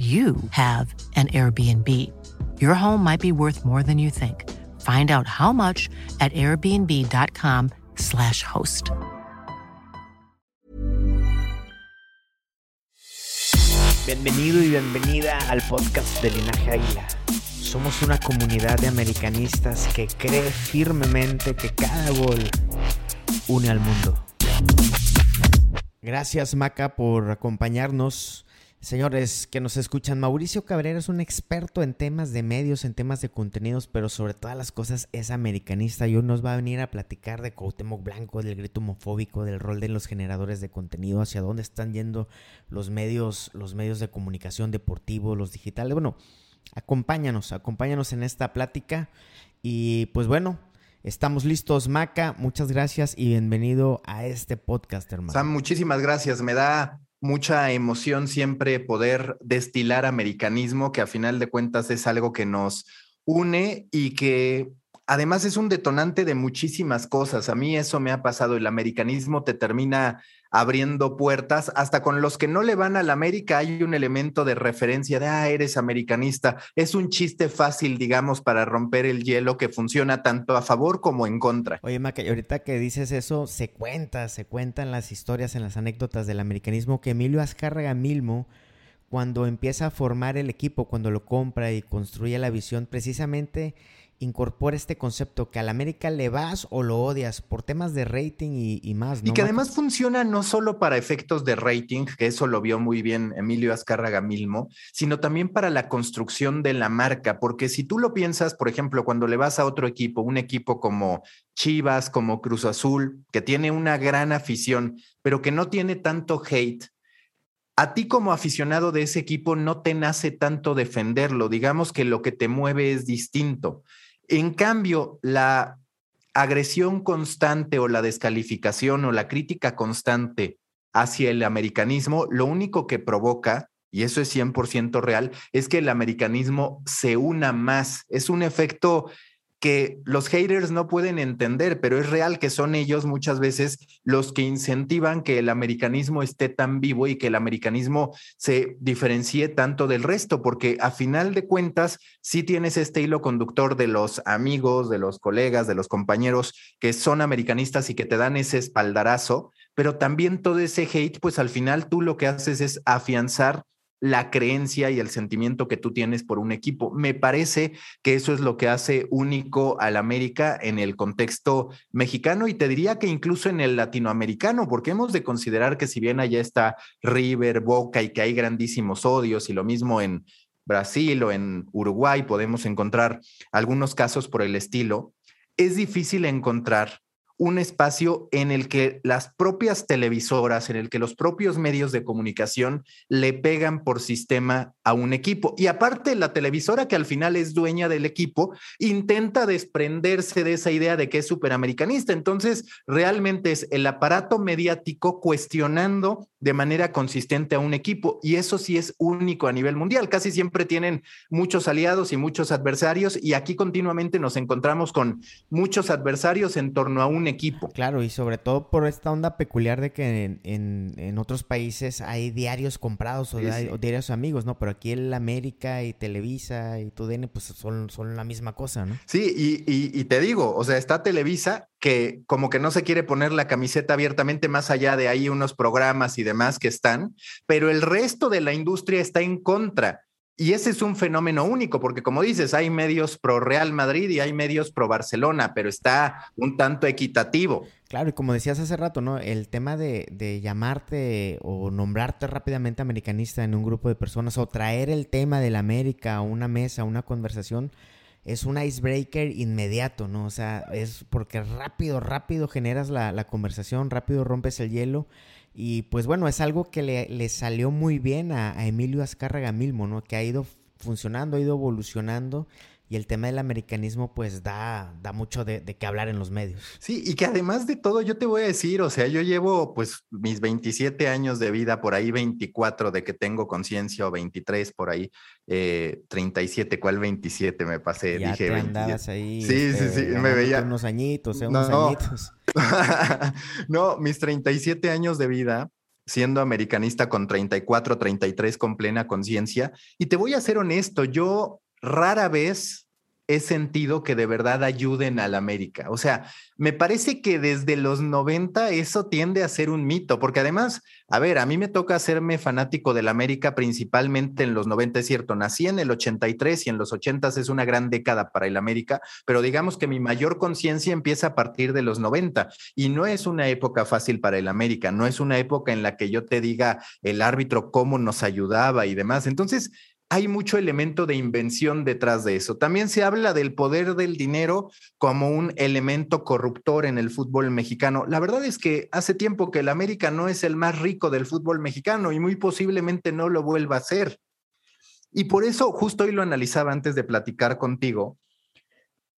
you have an Airbnb. Your home might be worth more than you think. Find out how much at airbnb.com/slash host. Bienvenido y bienvenida al podcast de Linaje Águila. Somos una comunidad de americanistas que cree firmemente que cada gol une al mundo. Gracias Maca por acompañarnos. Señores que nos escuchan, Mauricio Cabrera es un experto en temas de medios, en temas de contenidos, pero sobre todas las cosas es americanista y hoy nos va a venir a platicar de Cuauhtémoc Blanco, del grito homofóbico, del rol de los generadores de contenido, hacia dónde están yendo los medios, los medios de comunicación deportivos, los digitales. Bueno, acompáñanos, acompáñanos en esta plática y pues bueno, Estamos listos, Maca. Muchas gracias y bienvenido a este podcast, hermano. Muchísimas gracias. Me da mucha emoción siempre poder destilar americanismo, que a final de cuentas es algo que nos une y que además es un detonante de muchísimas cosas. A mí eso me ha pasado. El americanismo te termina abriendo puertas. Hasta con los que no le van a la América hay un elemento de referencia de, ah, eres americanista. Es un chiste fácil, digamos, para romper el hielo que funciona tanto a favor como en contra. Oye, Maca, ahorita que dices eso, se cuenta, se cuentan las historias, en las anécdotas del americanismo que Emilio Azcárraga Milmo cuando empieza a formar el equipo, cuando lo compra y construye la visión, precisamente incorpora este concepto que al América le vas o lo odias por temas de rating y, más. Y que además funciona no solo para efectos de rating, que eso lo vio muy bien Emilio Azcárraga Milmo, sino también para la construcción de la marca, porque si tú lo piensas, por ejemplo, cuando le vas a otro equipo, un equipo como Chivas, como Cruz Azul, que tiene una gran afición, pero que no tiene tanto hate, a ti como aficionado de ese equipo no te nace tanto defenderlo, digamos que lo que te mueve es distinto. En cambio, la agresión constante o la descalificación o la crítica constante hacia el americanismo, lo único que provoca, y eso es 100% real, es que el americanismo se una más. Es un efecto que los haters no pueden entender, pero es real que son ellos muchas veces los que incentivan que el americanismo esté tan vivo y que el americanismo se diferencie tanto del resto, porque a final de cuentas sí tienes este hilo conductor de los amigos, de los colegas, de los compañeros que son americanistas y que te dan ese espaldarazo, pero también todo ese hate, pues al final tú lo que haces es afianzar la creencia y el sentimiento que tú tienes por un equipo. Me parece que eso es lo que hace único al América en el contexto mexicano y te diría que incluso en el latinoamericano, porque hemos de considerar que si bien allá está River, Boca y que hay grandísimos odios y lo mismo en Brasil o en Uruguay podemos encontrar algunos casos por el estilo, es difícil encontrar un espacio en el que las propias televisoras, en el que los propios medios de comunicación le pegan por sistema a un equipo. Y aparte, la televisora, que al final es dueña del equipo, intenta desprenderse de esa idea de que es superamericanista. Entonces, realmente es el aparato mediático cuestionando de manera consistente a un equipo. Y eso sí es único a nivel mundial. Casi siempre tienen muchos aliados y muchos adversarios. Y aquí continuamente nos encontramos con muchos adversarios en torno a un equipo. Claro, y sobre todo por esta onda peculiar de que en, otros países hay diarios comprados o, diarios amigos, ¿no? Pero aquí el América y Televisa y TUDN pues son, son la misma cosa, ¿no? Sí, y, y te digo, o sea, está Televisa que como que no se quiere poner la camiseta abiertamente más allá de ahí unos programas y demás que están, pero el resto de la industria está en contra. Y ese es un fenómeno único, porque como dices, hay medios pro Real Madrid y hay medios pro Barcelona, pero está un tanto equitativo. Claro, y como decías hace rato, ¿no? El tema de, de, llamarte o nombrarte rápidamente americanista en un grupo de personas o traer el tema de la América a una mesa, a una conversación, es un icebreaker inmediato, ¿no? O sea, es porque rápido, rápido generas la, la conversación, rápido rompes el hielo y pues bueno, es algo que le, salió muy bien a, Emilio Azcárraga Milmo, ¿no? Que ha ido funcionando, ha ido evolucionando y el tema del americanismo pues da, da mucho de, de qué hablar en los medios. Sí, y que además de todo, yo te voy a decir, o sea, yo llevo pues mis 27 años de vida, por ahí 24 de que tengo conciencia o 23 por ahí, eh, 37, ¿cuál 27 me pasé? Ya Dije te 27. andabas ahí. Sí, sí, sí, me veía- Unos añitos, eh, No, unos no. añitos. no, mis 37 años de vida siendo americanista con 34, 33 con plena conciencia. Y te voy a ser honesto, yo rara vez he sentido que de verdad ayuden a la América. O sea, me parece que desde los 90 eso tiende a ser un mito, porque además, a ver, a mí me toca hacerme fanático del América principalmente en los 90, es cierto, nací en el 83 y en los 80 es una gran década para el América, pero digamos que mi mayor conciencia empieza a partir de los 90 y no es una época fácil para el América, no es una época en la que yo te diga el árbitro cómo nos ayudaba y demás. Entonces, hay mucho elemento de invención detrás de eso. También se habla del poder del dinero como un elemento corruptor en el fútbol mexicano. La verdad es que hace tiempo que el América no es el más rico del fútbol mexicano y muy posiblemente no lo vuelva a ser. Y por eso, justo hoy lo analizaba antes de platicar contigo,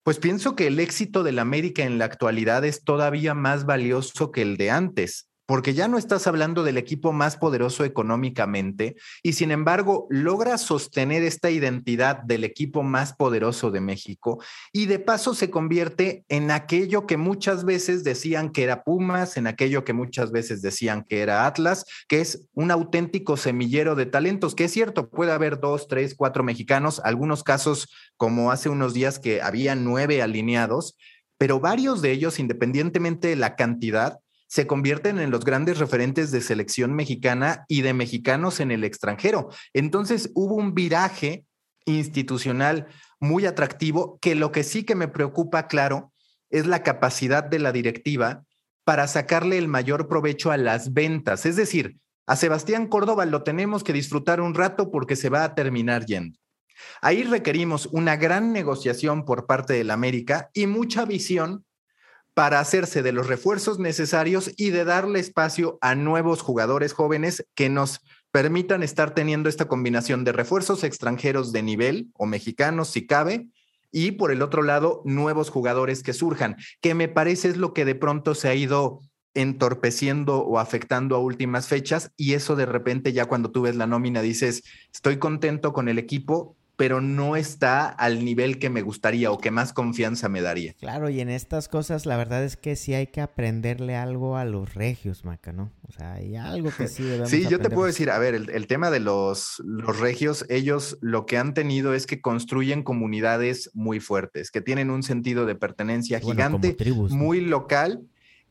pues pienso que el éxito del América en la actualidad es todavía más valioso que el de antes, porque ya no estás hablando del equipo más poderoso económicamente y sin embargo logra sostener esta identidad del equipo más poderoso de México y de paso se convierte en aquello que muchas veces decían que era Pumas, en aquello que muchas veces decían que era Atlas, que es un auténtico semillero de talentos, que es cierto, puede haber dos, tres, cuatro mexicanos, algunos casos como hace unos días que había nueve alineados, pero varios de ellos, independientemente de la cantidad, se convierten en los grandes referentes de selección mexicana y de mexicanos en el extranjero. Entonces hubo un viraje institucional muy atractivo que lo que sí que me preocupa, claro, es la capacidad de la directiva para sacarle el mayor provecho a las ventas. Es decir, a Sebastián Córdoba lo tenemos que disfrutar un rato porque se va a terminar yendo. Ahí requerimos una gran negociación por parte del América y mucha visión para hacerse de los refuerzos necesarios y de darle espacio a nuevos jugadores jóvenes que nos permitan estar teniendo esta combinación de refuerzos extranjeros de nivel o mexicanos si cabe y por el otro lado nuevos jugadores que surjan, que me parece es lo que de pronto se ha ido entorpeciendo o afectando a últimas fechas y eso de repente ya cuando tú ves la nómina dices, estoy contento con el equipo, pero no está al nivel que me gustaría o que más confianza me daría. Claro, y en estas cosas la verdad es que sí hay que aprenderle algo a los regios, Maca, ¿no? O sea, hay algo que sí debemos Sí, yo te puedo decir, a ver, el, el tema de los, los regios, ellos lo que han tenido es que construyen comunidades muy fuertes, que tienen un sentido de pertenencia Bueno, gigante, tribus, ¿no? muy local.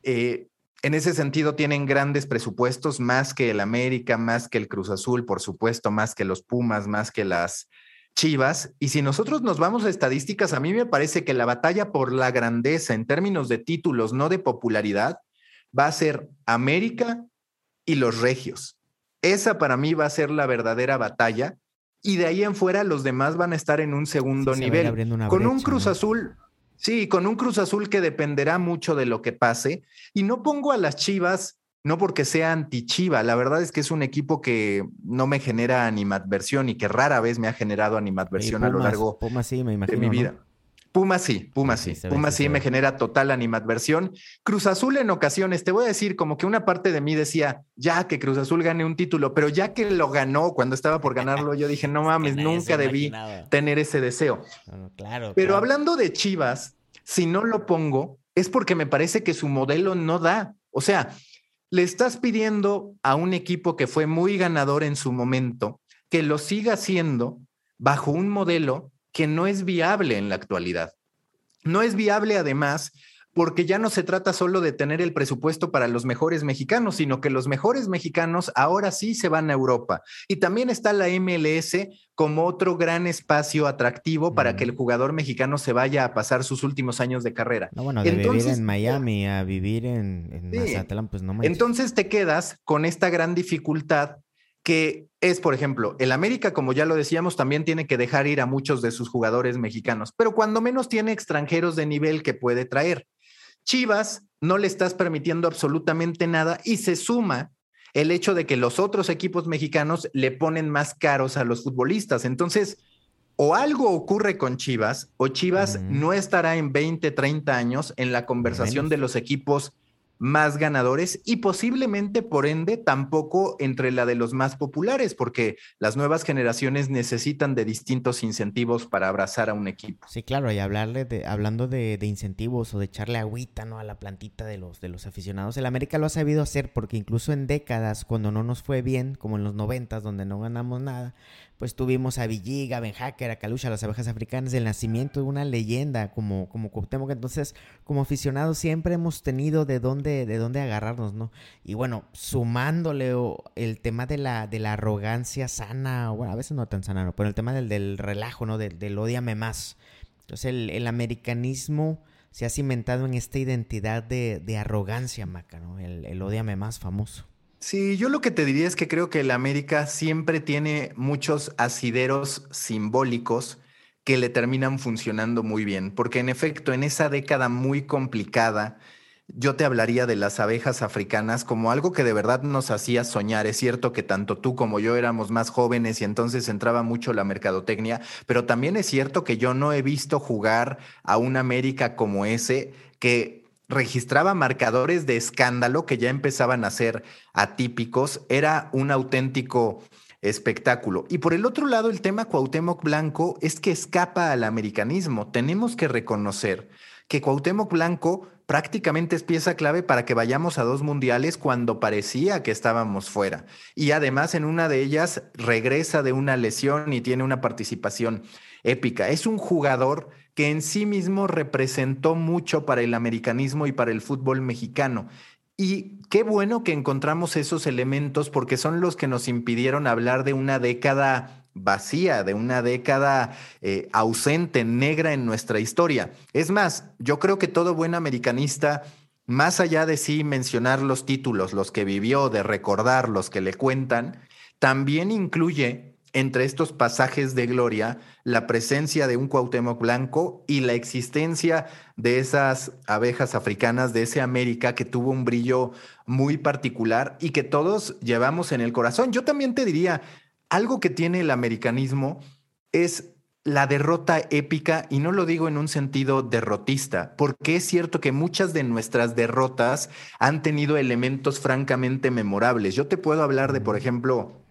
eh, en ese sentido tienen grandes presupuestos, más que el América, más que el Cruz Azul, por supuesto, más que los Pumas, más que las Chivas. Y si nosotros nos vamos a estadísticas, a mí me parece que la batalla por la grandeza en términos de títulos, no de popularidad, va a ser América y los Regios. Esa para mí va a ser la verdadera batalla. Y de ahí en fuera los demás van a estar en un segundo Sí, nivel. Con un Cruz ¿no? Azul, sí, con un Cruz Azul que dependerá mucho de lo que pase. Y no pongo a las Chivas, no porque sea anti-Chiva, la verdad es que es un equipo que no me genera animadversión y que rara vez me ha generado animadversión a lo Pumas- largo Pumas sí, me de imagino, mi ¿no? vida. Puma sí, Puma sí. Sí, se ve, Puma sí me genera total animadversión. Cruz Azul en ocasiones, te voy a decir, como que una parte de mí decía, ya que Cruz Azul gane un título, pero ya que lo ganó cuando estaba por ganarlo, yo dije, no mames, nunca debí tener ese deseo. No, no, claro. Pero claro. hablando de Chivas, si no lo pongo, es porque me parece que su modelo no da. O sea, le estás pidiendo a un equipo que fue muy ganador en su momento que lo siga haciendo bajo un modelo que no es viable en la actualidad. No es viable además porque ya no se trata solo de tener el presupuesto para los mejores mexicanos, sino que los mejores mexicanos ahora sí se van a Europa. Y también está la MLS como otro gran espacio atractivo para Mm. que el jugador mexicano se vaya a pasar sus últimos años de carrera. No, bueno, de vivir en Miami a vivir en, en Sí. Mazatlán, pues no manches. Entonces te quedas con esta gran dificultad que es, por ejemplo, el América, como ya lo decíamos, también tiene que dejar ir a muchos de sus jugadores mexicanos, pero cuando menos tiene extranjeros de nivel que puede traer. Chivas no le estás permitiendo absolutamente nada y se suma el hecho de que los otros equipos mexicanos le ponen más caros a los futbolistas. Entonces, o algo ocurre con Chivas, o Chivas no estará en 20, 30 años en la conversación de los equipos más ganadores y posiblemente, por ende, tampoco entre la de los más populares, porque las nuevas generaciones necesitan de distintos incentivos para abrazar a un equipo. Sí, claro, y hablarle de, hablando de, incentivos o de echarle agüita ¿no? a la plantita de los, de los aficionados, el América lo ha sabido hacer porque incluso en décadas, cuando no nos fue bien, como en los noventas, donde no ganamos nada, pues tuvimos a Villiga, Ben Hacker, a Calucha, las abejas africanas, el nacimiento de una leyenda como, como Cuauhtémoc. Entonces, como aficionados siempre hemos tenido de dónde, de dónde agarrarnos, ¿no? Y bueno, sumándole el tema de la, de la arrogancia sana, bueno, a veces no tan sana, ¿no? Pero el tema del, del relajo, ¿no? Del, del odiame más. Entonces, el, americanismo se ha cimentado en esta identidad de, arrogancia, Maca, ¿no? El, el odiame más famoso. Sí, yo lo que te diría es que creo que el América siempre tiene muchos asideros simbólicos que le terminan funcionando muy bien, porque en efecto, en esa década muy complicada, yo te hablaría de las abejas africanas como algo que de verdad nos hacía soñar. Es cierto que tanto tú como yo éramos más jóvenes y entonces entraba mucho la mercadotecnia, pero también es cierto que yo no he visto jugar a un América como ese que registraba marcadores de escándalo que ya empezaban a ser atípicos, era un auténtico espectáculo. Y por el otro lado, el tema Cuauhtémoc Blanco es que escapa al americanismo. Tenemos que reconocer que Cuauhtémoc Blanco prácticamente es pieza clave para que vayamos a dos mundiales cuando parecía que estábamos fuera. Y además en una de ellas regresa de una lesión y tiene una participación épica. Es un jugador que en sí mismo representó mucho para el americanismo y para el fútbol mexicano. Y qué bueno que encontramos esos elementos porque son los que nos impidieron hablar de una década vacía, de una década eh, ausente, negra en nuestra historia. Es más, yo creo que todo buen americanista, más allá de sí mencionar los títulos, los que vivió, de recordar los que le cuentan, también incluye entre estos pasajes de gloria la presencia de un Cuauhtémoc blanco y la existencia de esas abejas africanas de ese América que tuvo un brillo muy particular y que todos llevamos en el corazón. Yo también te diría, algo que tiene el americanismo es la derrota épica, y no lo digo en un sentido derrotista, porque es cierto que muchas de nuestras derrotas han tenido elementos francamente memorables. Yo te puedo hablar de, por ejemplo,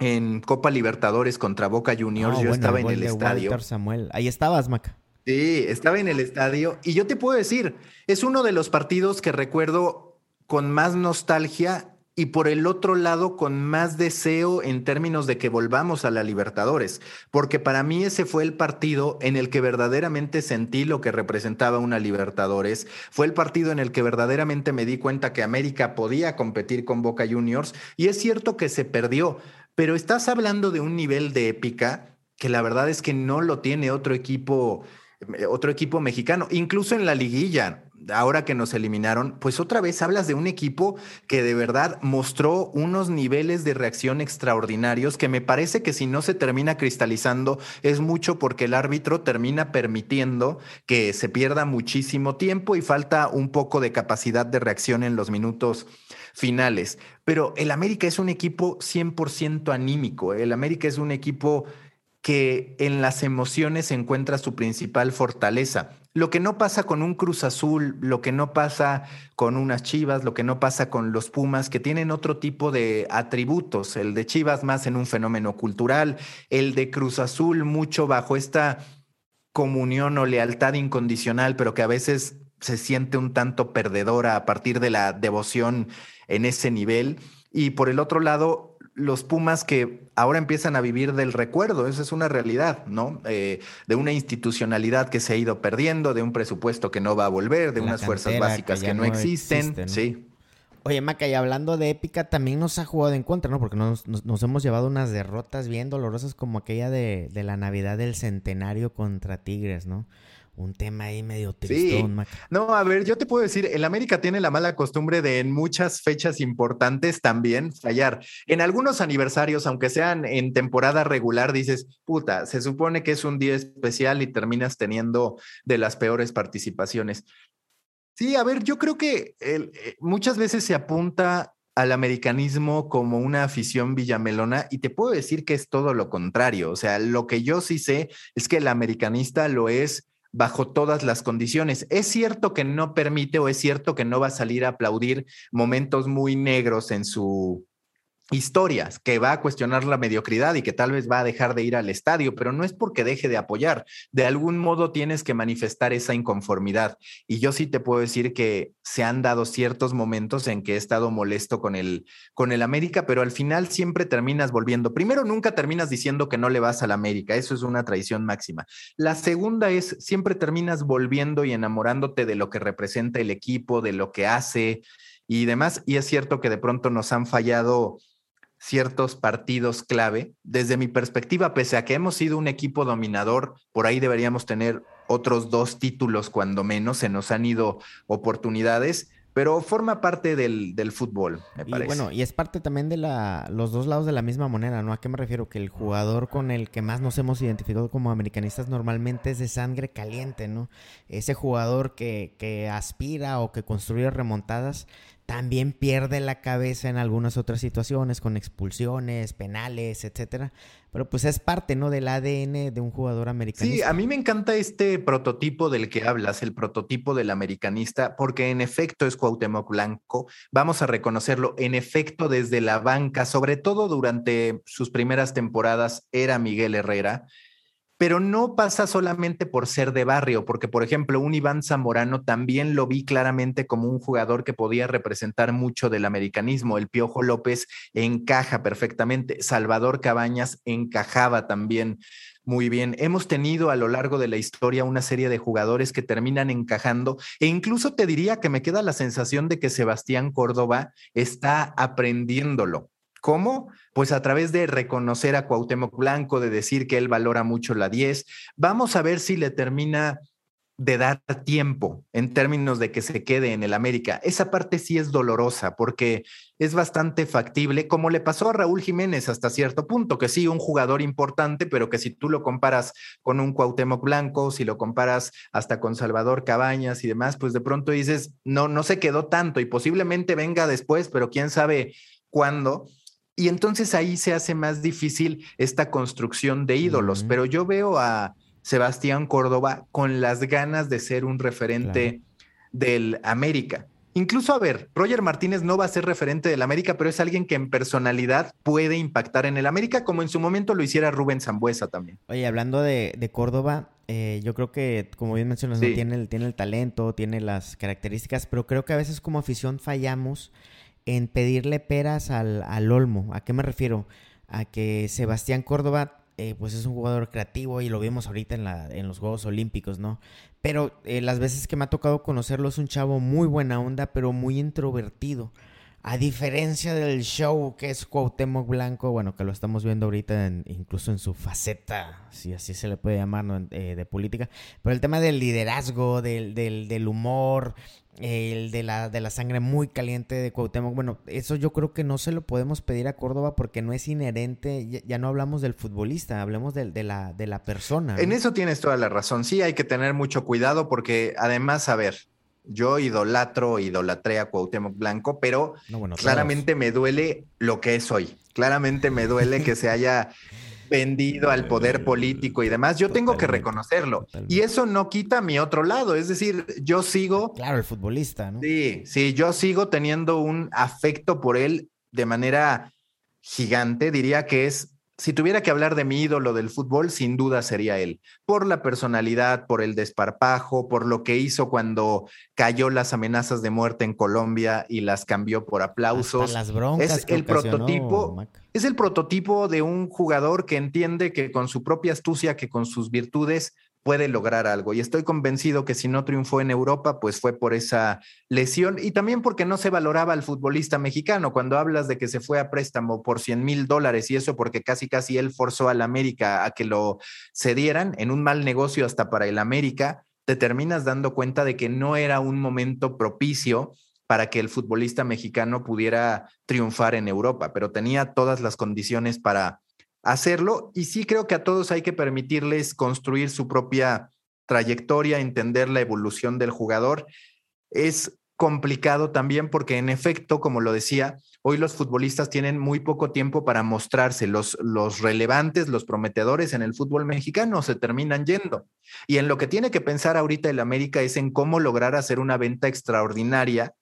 en Copa Libertadores contra Boca Juniors. yo estaba en el estadio. Samuel. Ahí estabas, Maca. Sí, estaba en el estadio y yo te puedo decir, es uno de los partidos que recuerdo con más nostalgia y por el otro lado con más deseo en términos de que volvamos a la Libertadores, porque para mí ese fue el partido en el que verdaderamente sentí lo que representaba una Libertadores, fue el partido en el que verdaderamente me di cuenta que América podía competir con Boca Juniors y es cierto que se perdió, pero estás hablando de un nivel de épica que la verdad es que no lo tiene otro equipo, eh, otro equipo mexicano, incluso en la liguilla. Ahora que nos eliminaron, pues otra vez hablas de un equipo que de verdad mostró unos niveles de reacción extraordinarios que me parece que si no se termina cristalizando es mucho porque el árbitro termina permitiendo que se pierda muchísimo tiempo y falta un poco de capacidad de reacción en los minutos finales. Pero el América es un equipo 100% anímico. El América es un equipo que en las emociones encuentra su principal fortaleza. Lo que no pasa con un Cruz Azul, lo que no pasa con unas Chivas, lo que no pasa con los Pumas, que tienen otro tipo de atributos. El de Chivas más en un fenómeno cultural, el de Cruz Azul mucho bajo esta comunión o lealtad incondicional, pero que a veces se siente un tanto perdedora a partir de la devoción en ese nivel. Y por el otro lado, los Pumas que ahora empiezan a vivir del recuerdo, esa es una realidad, ¿no? Eh, de una institucionalidad que se ha ido perdiendo, de un presupuesto que no va a volver, de unas fuerzas básicas que, no, existen. Sí. Oye, Maca, y hablando de épica, también nos ha jugado en contra, ¿no? Porque nos, hemos llevado unas derrotas bien dolorosas como aquella de, de la Navidad del Centenario contra Tigres, ¿no? Un tema ahí medio tristón. Sí. No, a ver, yo te puedo decir, el América tiene la mala costumbre de en muchas fechas importantes también fallar. En algunos aniversarios, aunque sean en temporada regular, dices, puta, se supone que es un día especial y terminas teniendo de las peores participaciones. Sí, a ver, yo creo que eh, muchas veces se apunta al americanismo como una afición villamelona y te puedo decir que es todo lo contrario. O sea, lo que yo sí sé es que el americanista lo es bajo todas las condiciones. Es cierto que no permite o es cierto que no va a salir a aplaudir momentos muy negros en su historias, que va a cuestionar la mediocridad y que tal vez va a dejar de ir al estadio, pero no es porque deje de apoyar. De algún modo tienes que manifestar esa inconformidad. Y yo sí te puedo decir que se han dado ciertos momentos en que he estado molesto con el, con el América, pero al final siempre terminas volviendo. Primero, nunca terminas diciendo que no le vas al América. Eso es una tradición máxima. La segunda es, siempre terminas volviendo y enamorándote de lo que representa el equipo, de lo que hace y demás. Y es cierto que de pronto nos han fallado ciertos partidos clave. Desde mi perspectiva, pese a que hemos sido un equipo dominador, por ahí deberíamos tener otros dos títulos cuando menos, se nos han ido oportunidades, pero forma parte del, fútbol, me y Bueno, y es parte también de la, los dos lados de la misma moneda, ¿no? ¿A qué me refiero? Que el jugador con el que más nos hemos identificado como americanistas normalmente es de sangre caliente, ¿no? Ese jugador que, que aspira o que construye remontadas también pierde la cabeza en algunas otras situaciones con expulsiones, penales, etcétera. Pero pues es parte, ¿no? Del ADN de un jugador americanista. Sí, a mí me encanta este prototipo del que hablas, el prototipo del americanista, porque en efecto es Cuauhtémoc Blanco. Vamos a reconocerlo, en efecto desde la banca, sobre todo durante sus primeras temporadas, era Miguel Herrera pero no pasa solamente por ser de barrio, porque por ejemplo un Iván Zamorano también lo vi claramente como un jugador que podía representar mucho del americanismo. El Piojo López encaja perfectamente, Salvador Cabañas encajaba también muy bien. Hemos tenido a lo largo de la historia una serie de jugadores que terminan encajando e incluso te diría que me queda la sensación de que Sebastián Córdoba está aprendiéndolo. ¿Cómo? Pues a través de reconocer a Cuauhtémoc Blanco, de decir que él valora mucho la 10. Vamos a ver si le termina de dar tiempo en términos de que se quede en el América. Esa parte sí es dolorosa porque es bastante factible, como le pasó a Raúl Jiménez hasta cierto punto, que sí, un jugador importante, pero que si tú lo comparas con un Cuauhtémoc Blanco, si lo comparas hasta con Salvador Cabañas y demás, pues de pronto dices, no, no se quedó tanto y posiblemente venga después, pero quién sabe cuándo. Y entonces ahí se hace más difícil esta construcción de ídolos. Pero yo veo a Sebastián Córdoba con las ganas de ser un referente del América. Incluso, a ver, Roger Martínez no va a ser referente del América, pero es alguien que en personalidad puede impactar en el América, como en su momento lo hiciera Rubén Zambuesa también. Oye, hablando de, Córdoba, eh, yo creo que, como bien mencionas, tiene, el, tiene el talento, tiene las características, pero creo que a veces como afición fallamos en pedirle peras al, al Olmo. ¿A qué me refiero? A que Sebastián Córdoba eh, pues es un jugador creativo y lo vimos ahorita en, la, en los Juegos Olímpicos, ¿no? Pero eh, las veces que me ha tocado conocerlo es un chavo muy buena onda, pero muy introvertido. A diferencia del show que es Cuauhtémoc Blanco, bueno, que lo estamos viendo ahorita incluso en su faceta, si así se le puede llamar, eh, de política, pero el tema del liderazgo, del, del, del humor, el de la, de la sangre muy caliente de Cuauhtémoc. Bueno, eso yo creo que no se lo podemos pedir a Córdoba porque no es inherente, ya, no hablamos del futbolista, hablemos de, de la, de la persona. En eso tienes toda la razón, sí hay que tener mucho cuidado porque además, a ver, yo idolatro, idolatré a Cuauhtémoc Blanco, pero claramente me duele lo que es hoy. Claramente me duele que se haya vendido al poder político y demás, yo tengo que reconocerlo. Y eso no quita mi otro lado, es decir, yo sigo... Claro, el futbolista, ¿no? Sí, sí, yo sigo teniendo un afecto por él de manera gigante, diría que es si tuviera que hablar de mi ídolo del fútbol, sin duda sería él, por la personalidad, por el desparpajo, por lo que hizo cuando cayó las amenazas de muerte en Colombia y las cambió por aplausos. las broncas es el prototipo, es el prototipo de un jugador que entiende que con su propia astucia, que con sus virtudes puede lograr algo. Y estoy convencido que si no triunfó en Europa, pues fue por esa lesión y también porque no se valoraba al futbolista mexicano. Cuando hablas de que se fue a préstamo por 100 mil dólares y eso porque casi casi él forzó al América a que lo cedieran en un mal negocio hasta para el América, te terminas dando cuenta de que no era un momento propicio para que el futbolista mexicano pudiera triunfar en Europa, pero tenía todas las condiciones para hacerlo y sí creo que a todos hay que permitirles construir su propia trayectoria, entender la evolución del jugador. Es complicado también porque en efecto, como lo decía, hoy los futbolistas tienen muy poco tiempo para mostrarse. Los, los relevantes, los prometedores en el fútbol mexicano se terminan yendo. Y en lo que tiene que pensar ahorita el América es en cómo lograr hacer una venta extraordinaria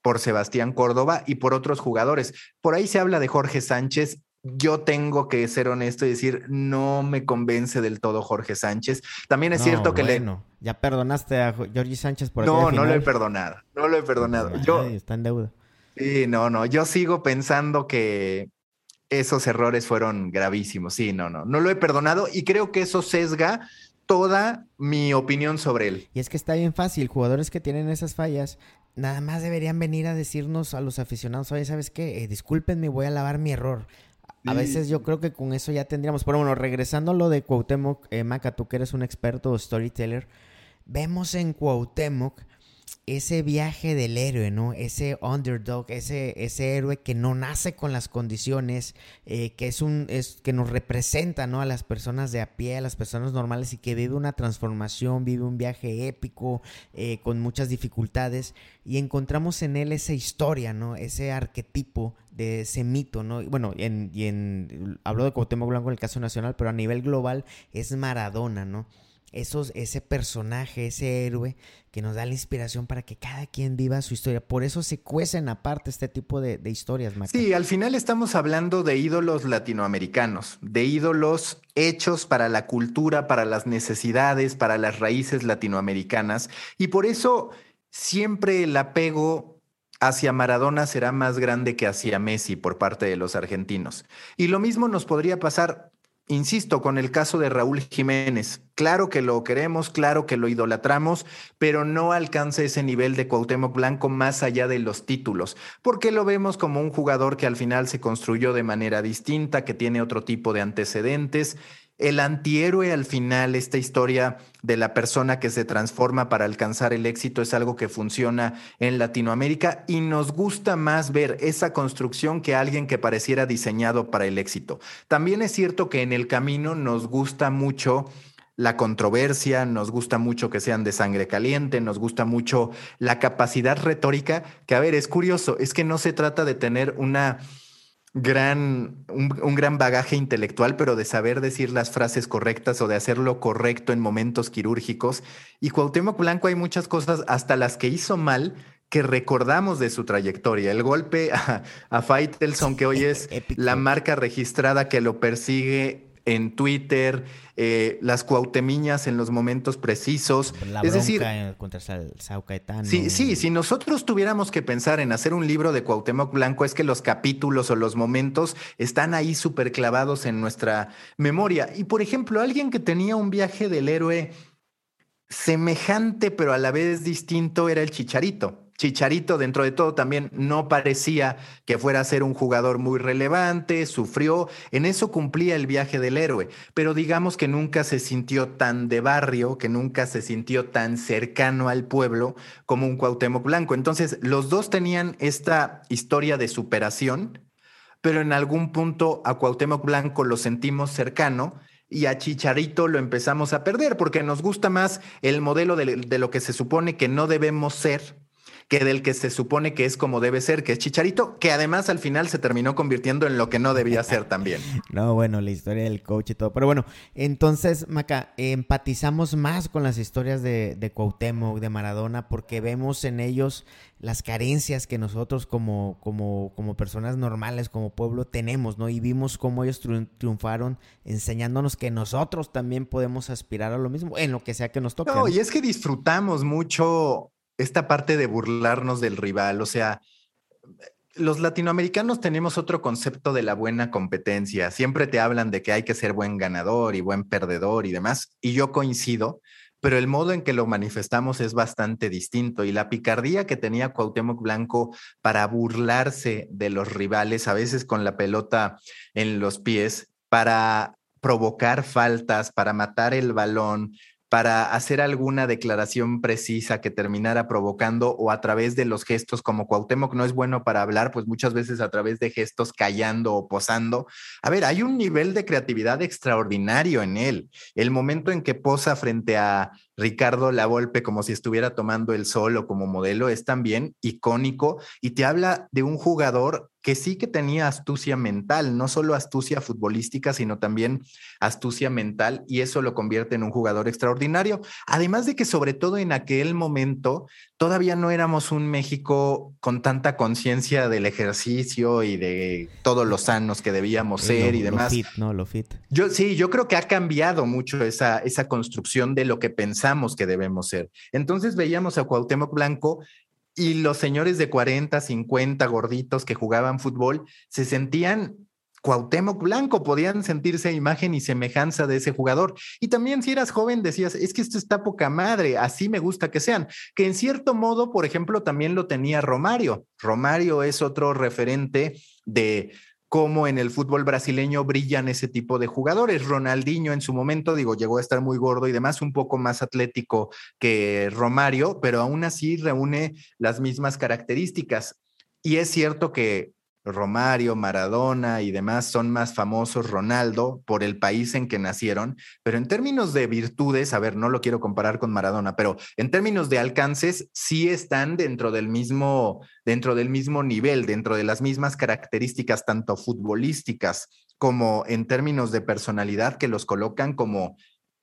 por Sebastián Córdoba y por otros jugadores. Por ahí se habla de Jorge Sánchez yo tengo que ser honesto y decir, no me convence del todo Jorge Sánchez. También es cierto que bueno, le... Ya perdonaste a Jorge Sánchez por No, no lo he perdonado, no lo he perdonado. yo... Está en deuda. Sí, no, no, yo sigo pensando que esos errores fueron gravísimos. Sí, no, no, no lo he perdonado y creo que eso sesga toda mi opinión sobre él. Y es que está bien fácil, jugadores que tienen esas fallas, nada más deberían venir a decirnos a los aficionados, oye, ¿sabes qué? Eh, discúlpenme, voy a lavar mi error. A veces yo creo que con eso ya tendríamos. Pero bueno, regresando a lo de Cuauhtémoc, eh, Maca, tú que eres un experto storyteller, vemos en Cuauhtémoc ese viaje del héroe, ¿no? Ese underdog, ese, ese héroe que no nace con las condiciones, eh, que es un, es, que nos representa, ¿no? A las personas de a pie, a las personas normales y que vive una transformación, vive un viaje épico, eh, con muchas dificultades. Y encontramos en él esa historia, ¿no? Ese arquetipo de ese mito, ¿no? Bueno, en, y en, hablo de Cuauhtémoc Blanco en el caso nacional, pero a nivel global es Maradona, ¿no? Esos, ese personaje, ese héroe que nos da la inspiración para que cada quien viva su historia. Por eso se cuecen aparte este tipo de, historias, Maca. Sí, al final estamos hablando de ídolos latinoamericanos, de ídolos hechos para la cultura, para las necesidades, para las raíces latinoamericanas. Y por eso siempre el apego hacia Maradona será más grande que hacia Messi por parte de los argentinos. Y lo mismo nos podría pasar Insisto, con el caso de Raúl Jiménez, claro que lo queremos, claro que lo idolatramos, pero no alcanza ese nivel de Cuauhtémoc Blanco más allá de los títulos, porque lo vemos como un jugador que al final se construyó de manera distinta, que tiene otro tipo de antecedentes el antihéroe al final, esta historia de la persona que se transforma para alcanzar el éxito es algo que funciona en Latinoamérica y nos gusta más ver esa construcción que alguien que pareciera diseñado para el éxito. También es cierto que en el camino nos gusta mucho la controversia, nos gusta mucho que sean de sangre caliente, nos gusta mucho la capacidad retórica, que a ver, es curioso, es que no se trata de tener una gran, un, gran bagaje intelectual, pero de saber decir las frases correctas o de hacerlo correcto en momentos quirúrgicos. Y Cuauhtémoc Blanco hay muchas cosas, hasta las que hizo mal, que recordamos de su trayectoria. El golpe a, a Faitelson, que hoy es la marca registrada que lo persigue en Twitter, eh, las cuautemiñas en los momentos precisos. es decir, contra Sí, sí, si nosotros tuviéramos que pensar en hacer un libro de Cuauhtémoc Blanco, es que los capítulos o los momentos están ahí súper clavados en nuestra memoria. Y por ejemplo, alguien que tenía un viaje del héroe semejante, pero a la vez distinto, era el Chicharito. Chicharito, dentro de todo, también no parecía que fuera a ser un jugador muy relevante, sufrió, en eso cumplía el viaje del héroe, pero digamos que nunca se sintió tan de barrio, que nunca se sintió tan cercano al pueblo como un Cuauhtémoc Blanco. Entonces, los dos tenían esta historia de superación, pero en algún punto a Cuauhtémoc Blanco lo sentimos cercano y a Chicharito lo empezamos a perder porque nos gusta más el modelo de, de, lo que se supone que no debemos ser que del que se supone que es como debe ser, que es Chicharito, que además al final se terminó convirtiendo en lo que no debía ser también. no, bueno, la historia del coach y todo. Pero bueno, entonces, Maca, empatizamos más con las historias de, de Cuauhtémoc, de Maradona, porque vemos en ellos las carencias que nosotros como, como, como personas normales, como pueblo, tenemos, ¿no? Y vimos cómo ellos triunfaron enseñándonos que nosotros también podemos aspirar a lo mismo, en lo que sea que nos toque. no, y es que disfrutamos mucho esta parte de burlarnos del rival, o sea, los latinoamericanos tenemos otro concepto de la buena competencia. Siempre te hablan de que hay que ser buen ganador y buen perdedor y demás, y yo coincido, pero el modo en que lo manifestamos es bastante distinto y la picardía que tenía Cuauhtémoc Blanco para burlarse de los rivales, a veces con la pelota en los pies, para provocar faltas, para matar el balón, para hacer alguna declaración precisa que terminara provocando o a través de los gestos, como Cuauhtémoc no es bueno para hablar, pues muchas veces a través de gestos callando o posando. A ver, hay un nivel de creatividad extraordinario en él. El momento en que posa frente a Ricardo Lavolpe como si estuviera tomando el sol o como modelo, es también icónico y te habla de un jugador que sí que tenía astucia mental, no solo astucia futbolística, sino también astucia mental, y eso lo convierte en un jugador extraordinario. Además de que sobre todo en aquel momento todavía no éramos un México con tanta conciencia del ejercicio y de todos los sanos que debíamos ser y demás. Lo fit, ¿no? Lo fit. Yo sí, yo creo que ha cambiado mucho esa, esa construcción de lo que pensamos que debemos ser. Entonces veíamos a Cuauhtémoc Blanco y los señores de 40, 50 gorditos que jugaban fútbol se sentían Cuauhtémoc Blanco, podían sentirse imagen y semejanza de ese jugador. Y también si eras joven decías, es que esto está poca madre, así me gusta que sean. Que en cierto modo, por ejemplo, también lo tenía Romario. Romario es otro referente de cómo en el fútbol brasileño brillan ese tipo de jugadores. Ronaldinho en su momento, digo, llegó a estar muy gordo y demás, un poco más atlético que Romario, pero aún así reúne las mismas características. Y es cierto que Romario, Maradona y demás son más famosos, Ronaldo, por el país en que nacieron, pero en términos de virtudes, a ver, no lo quiero comparar con Maradona, pero en términos de alcances, sí están dentro del mismo, dentro del mismo nivel, dentro de las mismas características, tanto futbolísticas como en términos de personalidad, que los colocan como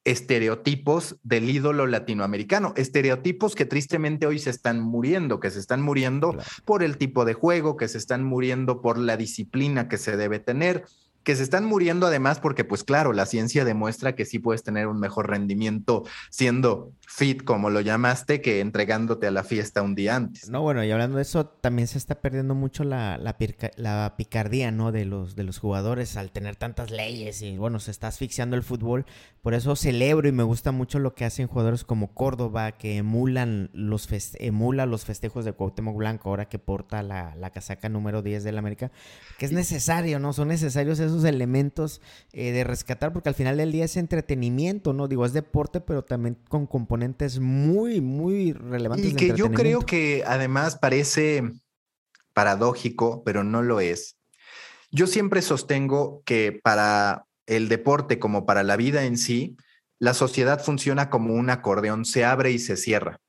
estereotipos del ídolo latinoamericano, estereotipos que tristemente hoy se están muriendo, que se están muriendo por el tipo de juego, que se están muriendo por la disciplina que se debe tener, que se están muriendo además porque, pues claro, la ciencia demuestra que sí puedes tener un mejor rendimiento siendo fit, como lo llamaste, que entregándote a la fiesta un día antes. No, bueno, y hablando de eso, también se está perdiendo mucho la, la, la picardía, ¿no? De los, de los jugadores al tener tantas leyes y, bueno, se está asfixiando el fútbol. Por eso celebro y me gusta mucho lo que hacen jugadores como Córdoba, que emulan los, emula los festejos de Cuauhtémoc Blanco, ahora que porta la, la casaca número 10 del América, que es necesario, ¿no? Son necesarios esos elementos eh, de rescatar, porque al final del día es entretenimiento, ¿no? Digo, es deporte, pero también con componentes muy, muy relevantes. Y que yo creo que además parece paradójico, pero no lo es. Yo siempre sostengo que para el deporte como para la vida en sí, la sociedad funciona como un acordeón, se abre y se cierra.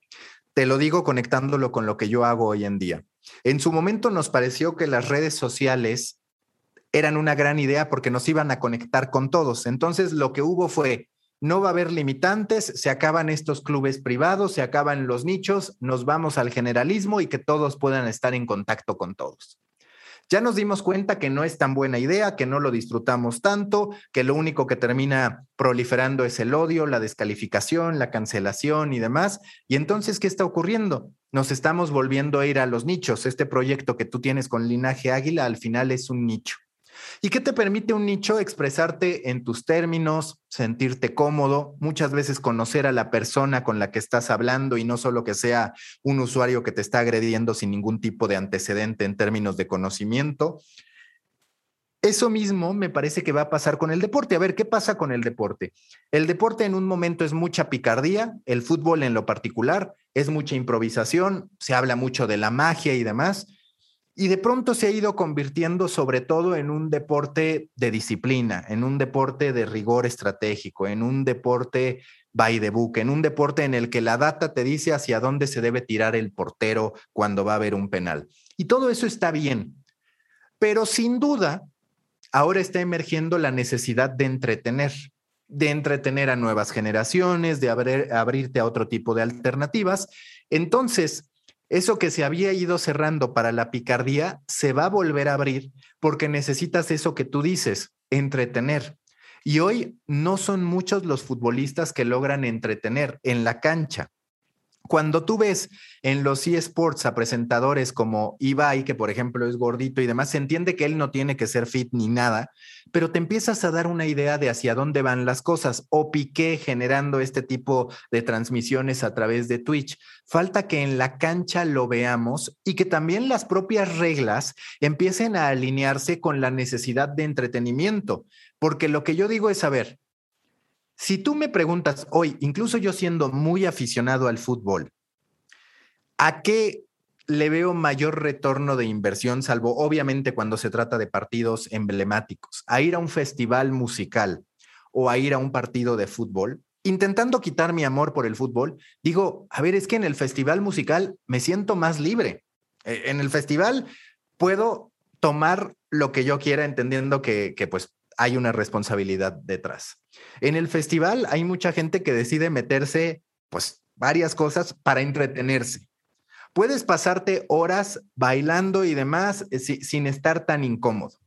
Te lo digo conectándolo con lo que yo hago hoy en día. En su momento nos pareció que las redes sociales eran una gran idea porque nos iban a conectar con todos. Entonces lo que hubo fue, no va a haber limitantes, se acaban estos clubes privados, se acaban los nichos, nos vamos al generalismo y que todos puedan estar en contacto con todos. Ya nos dimos cuenta que no es tan buena idea, que no lo disfrutamos tanto, que lo único que termina proliferando es el odio, la descalificación, la cancelación y demás. Y entonces, ¿qué está ocurriendo? Nos estamos volviendo a ir a los nichos. Este proyecto que tú tienes con Linaje Águila al final es un nicho. ¿Y qué te permite un nicho? Expresarte en tus términos, sentirte cómodo, muchas veces conocer a la persona con la que estás hablando y no solo que sea un usuario que te está agrediendo sin ningún tipo de antecedente en términos de conocimiento. Eso mismo me parece que va a pasar con el deporte. A ver, ¿qué pasa con el deporte? El deporte en un momento es mucha picardía, el fútbol en lo particular es mucha improvisación, se habla mucho de la magia y demás y de pronto se ha ido convirtiendo sobre todo en un deporte de disciplina, en un deporte de rigor estratégico, en un deporte by the book, en un deporte en el que la data te dice hacia dónde se debe tirar el portero cuando va a haber un penal. Y todo eso está bien, pero sin duda, ahora está emergiendo la necesidad de entretener, de entretener a nuevas generaciones, de abrirte a otro tipo de alternativas. Entonces, eso que se había ido cerrando para la picardía se va a volver a abrir porque necesitas eso que tú dices, entretener. Y hoy no son muchos los futbolistas que logran entretener en la cancha. Cuando tú ves en los eSports a presentadores como Ibai, que por ejemplo es gordito y demás, se entiende que él no tiene que ser fit ni nada, pero te empiezas a dar una idea de hacia dónde van las cosas. O Piqué generando este tipo de transmisiones a través de Twitch. Falta que en la cancha lo veamos y que también las propias reglas empiecen a alinearse con la necesidad de entretenimiento. Porque lo que yo digo es, a ver, si tú me preguntas hoy, incluso yo siendo muy aficionado al fútbol, ¿a qué le veo mayor retorno de inversión, salvo obviamente cuando se trata de partidos emblemáticos? ¿A ir a un festival musical o a ir a un partido de fútbol? intentando quitar mi amor por el fútbol, digo, a ver, es que en el festival musical me siento más libre. Eh, en el festival puedo tomar lo que yo quiera entendiendo que pues hay una responsabilidad detrás. En el festival hay mucha gente que decide meterse pues varias cosas para entretenerse. Puedes pasarte horas bailando y demás eh, sin estar tan incómodo.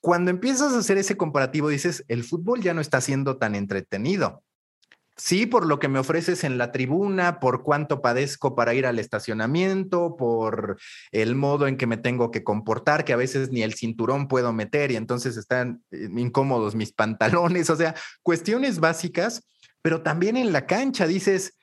Cuando empiezas a hacer ese comparativo, dices, el fútbol ya no está siendo tan entretenido. Sí, por lo que me ofreces en la tribuna, por cuánto padezco para ir al estacionamiento, por el modo en que me tengo que comportar, que a veces ni el cinturón puedo meter y entonces están eh, incómodos mis pantalones, o sea, cuestiones básicas, pero también en la cancha dices,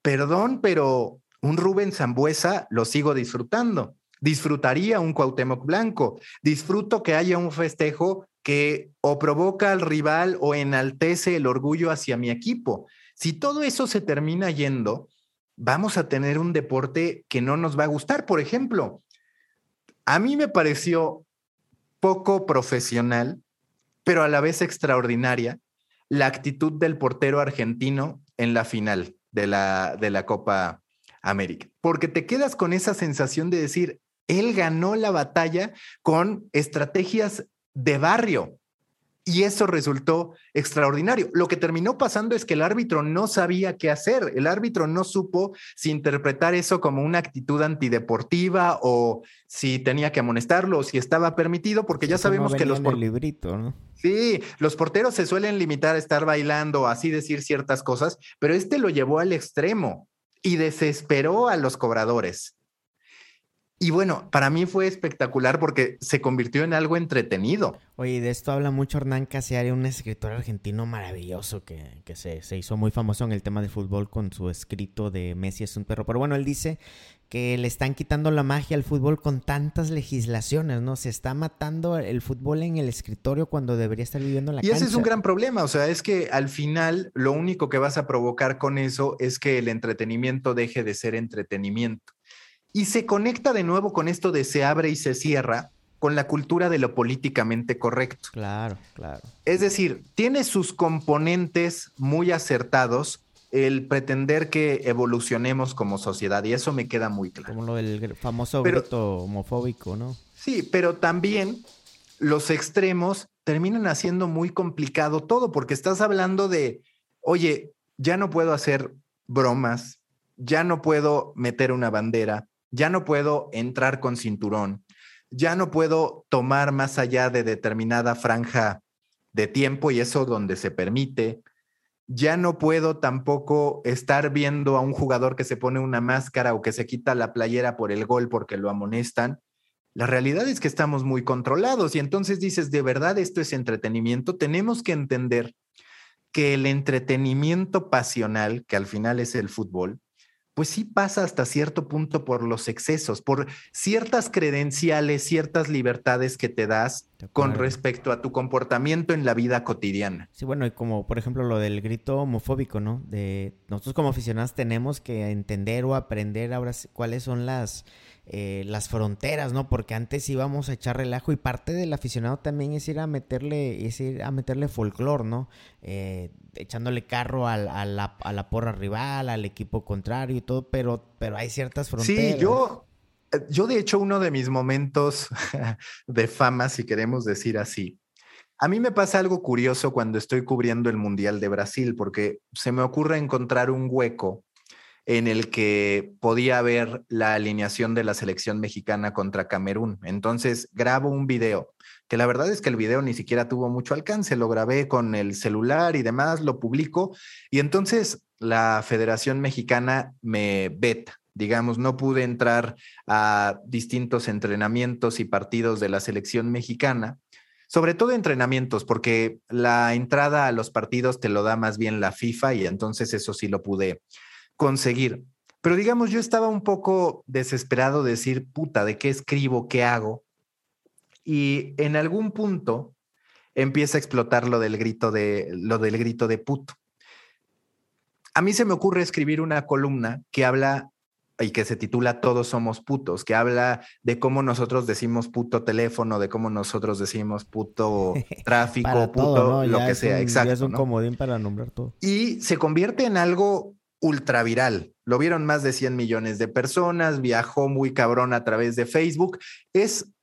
perdón, pero un Rubén Zambuesa lo sigo disfrutando. Disfrutaría un Cuauhtémoc Blanco. Disfruto que haya un festejo que o provoca al rival o enaltece el orgullo hacia mi equipo. Si todo eso se termina yendo, vamos a tener un deporte que no nos va a gustar. Por ejemplo, a mí me pareció poco profesional, pero a la vez extraordinaria, la actitud del portero argentino en la final de la, de la Copa América, porque te quedas con esa sensación de decir, él ganó la batalla con estrategias de barrio. Y eso resultó extraordinario. Lo que terminó pasando es que el árbitro no sabía qué hacer. El árbitro no supo si interpretar eso como una actitud antideportiva o si tenía que amonestarlo o si estaba permitido, porque ya sabemos que los Sí, los porteros se suelen limitar a estar bailando, así decir ciertas cosas, pero este lo llevó al extremo y desesperó a los cobradores. Y bueno, para mí fue espectacular porque se convirtió en algo entretenido. Oye, de esto habla mucho Hernán Caseari, un escritor argentino maravilloso que, se, se, hizo muy famoso en el tema de fútbol con su escrito de Messi es un perro. Pero bueno, él dice que le están quitando la magia al fútbol con tantas legislaciones, ¿no? Se está matando el fútbol en el escritorio cuando debería estar viviendo en la y ese es un gran problema, o sea, es que al final lo único que vas a provocar con eso es que el entretenimiento deje de ser entretenimiento. Y se conecta de nuevo con esto de se abre y se cierra con la cultura de lo políticamente correcto. Claro, claro. Es decir, tiene sus componentes muy acertados el pretender que evolucionemos como sociedad y eso me queda muy claro. Como lo del famoso grito homofóbico, ¿no? Sí, pero también los extremos terminan haciendo muy complicado todo porque estás hablando de, oye, ya no puedo hacer bromas, ya no puedo meter una bandera, ya no puedo entrar con cinturón, ya no puedo tomar más allá de determinada franja de tiempo y eso donde se permite. Ya no puedo tampoco estar viendo a un jugador que se pone una máscara o que se quita la playera por el gol porque lo amonestan. La realidad es que estamos muy controlados y entonces dices, de verdad esto es entretenimiento. Tenemos que entender que el entretenimiento pasional, que al final es el fútbol, pues sí pasa hasta cierto punto por los excesos, por ciertas credenciales, ciertas libertades que te das con respecto a tu comportamiento en la vida cotidiana. Sí, bueno, y como por ejemplo lo del grito homofóbico, ¿no? De nosotros como aficionados tenemos que entender o aprender ahora cuáles son las eh, las fronteras, ¿no? Porque antes íbamos a echar relajo y parte del aficionado también es ir a meterle, es ir a meterle folclore, ¿no? Eh, echándole carro a, la, a, la, porra rival, al equipo contrario y todo, pero, pero hay ciertas fronteras. Sí, yo, eh, yo de hecho uno de mis momentos de fama, si queremos decir así, a mí me pasa algo curioso cuando estoy cubriendo el Mundial de Brasil, porque se me ocurre encontrar un hueco en el que podía ver la alineación de la selección mexicana contra Camerún. Entonces grabo un video, que la verdad es que el video ni siquiera tuvo mucho alcance, lo grabé con el celular y demás, lo publico y entonces la Federación Mexicana me veta. Digamos, no pude entrar a distintos entrenamientos y partidos de la selección mexicana, sobre todo entrenamientos, porque la entrada a los partidos te lo da más bien la FIFA y entonces eso sí lo pude conseguir. Pero digamos, yo estaba un poco desesperado de decir, puta, ¿de qué escribo? ¿Qué hago? Y en algún punto empieza a explotar lo del grito de, lo del grito de puto. A mí se me ocurre escribir una columna que habla y que se titula Todos somos putos, que habla de cómo nosotros decimos puto teléfono, de cómo nosotros decimos puto tráfico, puto lo que sea, exacto. es un comodín para nombrar todo. Y se convierte en algo ultra viral. Lo vieron más de 100 millones de personas, viajó muy cabrón a través de Facebook. Es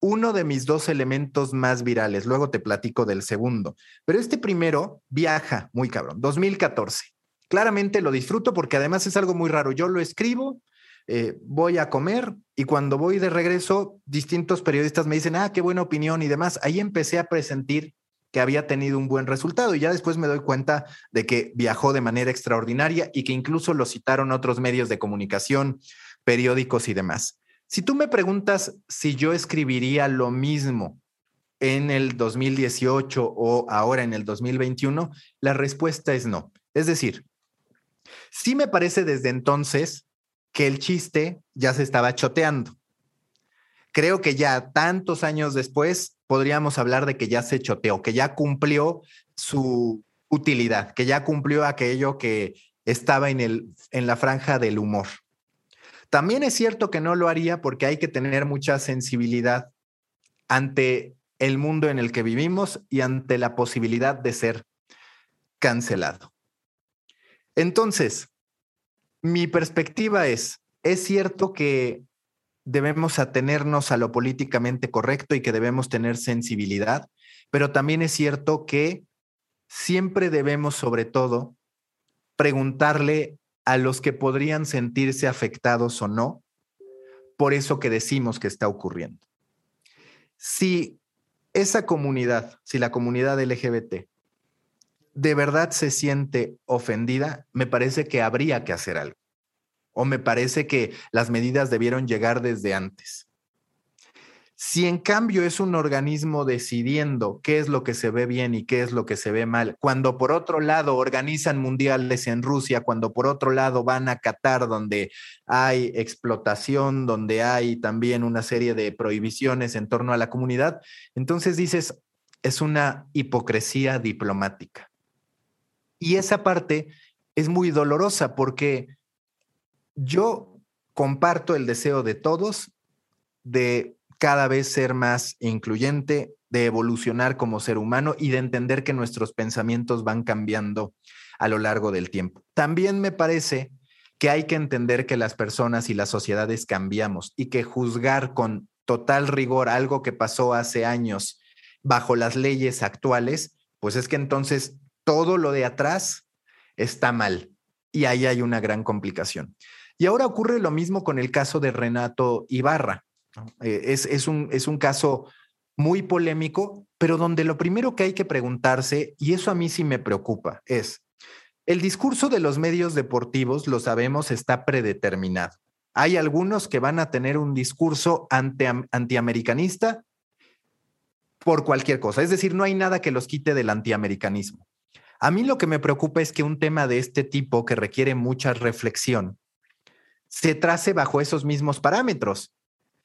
uno de mis dos elementos más virales. Luego te platico del segundo. Pero este primero viaja muy cabrón. 2014 claramente lo disfruto porque además es algo muy raro. Yo lo escribo, eh, voy a comer y cuando voy de regreso, distintos periodistas me dicen, ah, qué buena opinión y demás. Ahí empecé a presentir que había tenido un buen resultado y ya después me doy cuenta de que viajó de manera extraordinaria y que incluso lo citaron otros medios de comunicación, periódicos y demás. Si tú me preguntas si yo escribiría lo mismo en el 2018 o ahora en el 2021, la respuesta es no. Es decir, Sí me parece desde entonces que el chiste ya se estaba choteando. Creo que ya tantos años después podríamos hablar de que ya se choteó, que ya cumplió su utilidad, que ya cumplió aquello que estaba en, el, en la franja del humor. También es cierto que no lo haría porque hay que tener mucha sensibilidad ante el mundo en el que vivimos y ante la posibilidad de ser cancelado. Entonces, mi perspectiva es, es cierto que debemos atenernos a lo políticamente correcto y que debemos tener sensibilidad, pero también es cierto que siempre debemos, sobre todo, preguntarle a los que podrían sentirse afectados o no por eso que decimos que está ocurriendo. Si esa comunidad, si la comunidad LGBT de verdad se siente ofendida, me parece que habría que hacer algo. O me parece que las medidas debieron llegar desde antes. Si en cambio es un organismo decidiendo qué es lo que se ve bien y qué es lo que se ve mal, cuando por otro lado organizan mundiales en Rusia, cuando por otro lado van a Qatar donde hay explotación, donde hay también una serie de prohibiciones en torno a la comunidad, entonces dices, es una hipocresía diplomática. Y esa parte es muy dolorosa porque yo comparto el deseo de todos de cada vez ser más incluyente, de evolucionar como ser humano y de entender que nuestros pensamientos van cambiando a lo largo del tiempo. También me parece que hay que entender que las personas y las sociedades cambiamos y que juzgar con total rigor algo que pasó hace años bajo las leyes actuales, pues es que entonces todo lo de atrás está mal y ahí hay una gran complicación. Y ahora ocurre lo mismo con el caso de Renato Ibarra. Eh, es, un, es un caso muy polémico, pero donde lo primero que hay que preguntarse, y eso a mí sí me preocupa, es, el discurso de los medios deportivos, lo sabemos, está predeterminado. Hay algunos que van a tener un discurso anti, antiamericanista por cualquier cosa. Es decir, no hay nada que los quite del antiamericanismo. A mí lo que me preocupa es que un tema de este tipo, que requiere mucha reflexión, se trace bajo esos mismos parámetros.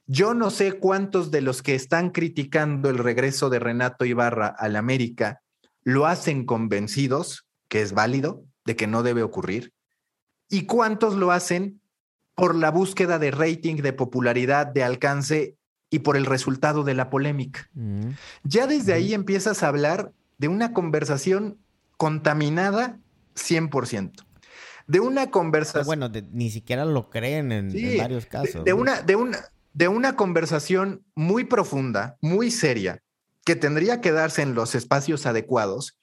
Yo no sé cuántos de los que están criticando el regreso de Renato Ibarra al América lo hacen convencidos que es válido, de que no debe ocurrir, y cuántos lo hacen por la búsqueda de rating, de popularidad, de alcance y por el resultado de la polémica. Mm. Ya desde ahí empiezas a hablar de una conversación contaminada 100%. De una conversación. Bueno, ni siquiera lo creen en, varios casos. De, una, de, una, de una conversación muy profunda, muy seria, que tendría que darse en los espacios adecuados,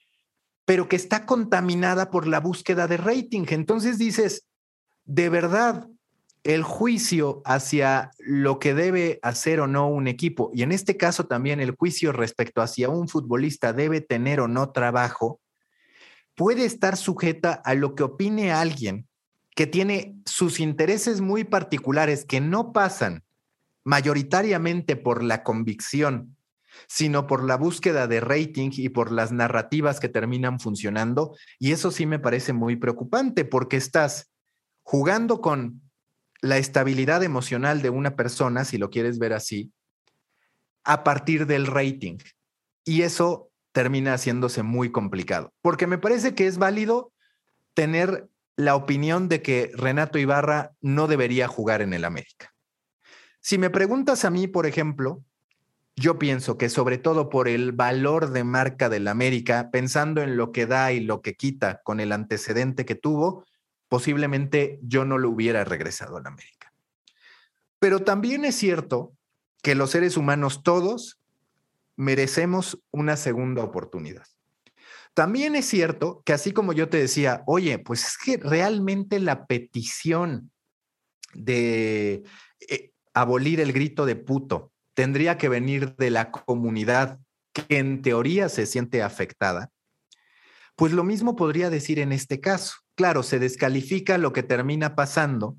pero que está contaminada por la búsqueda de rating. Entonces dices, de verdad, el juicio hacia lo que debe hacer o no un equipo, y en este caso también el juicio respecto hacia un futbolista debe tener o no trabajo, puede estar sujeta a lo que opine alguien que tiene sus intereses muy particulares que no pasan mayoritariamente por la convicción, sino por la búsqueda de rating y por las narrativas que terminan funcionando. Y eso sí me parece muy preocupante porque estás jugando con la estabilidad emocional de una persona, si lo quieres ver así, a partir del rating. Y eso termina haciéndose muy complicado, porque me parece que es válido tener la opinión de que Renato Ibarra no debería jugar en el América. Si me preguntas a mí, por ejemplo, yo pienso que sobre todo por el valor de marca del América, pensando en lo que da y lo que quita con el antecedente que tuvo, posiblemente yo no lo hubiera regresado al América. Pero también es cierto que los seres humanos todos merecemos una segunda oportunidad. También es cierto que así como yo te decía, oye, pues es que realmente la petición de eh, abolir el grito de puto tendría que venir de la comunidad que en teoría se siente afectada, pues lo mismo podría decir en este caso. Claro, se descalifica lo que termina pasando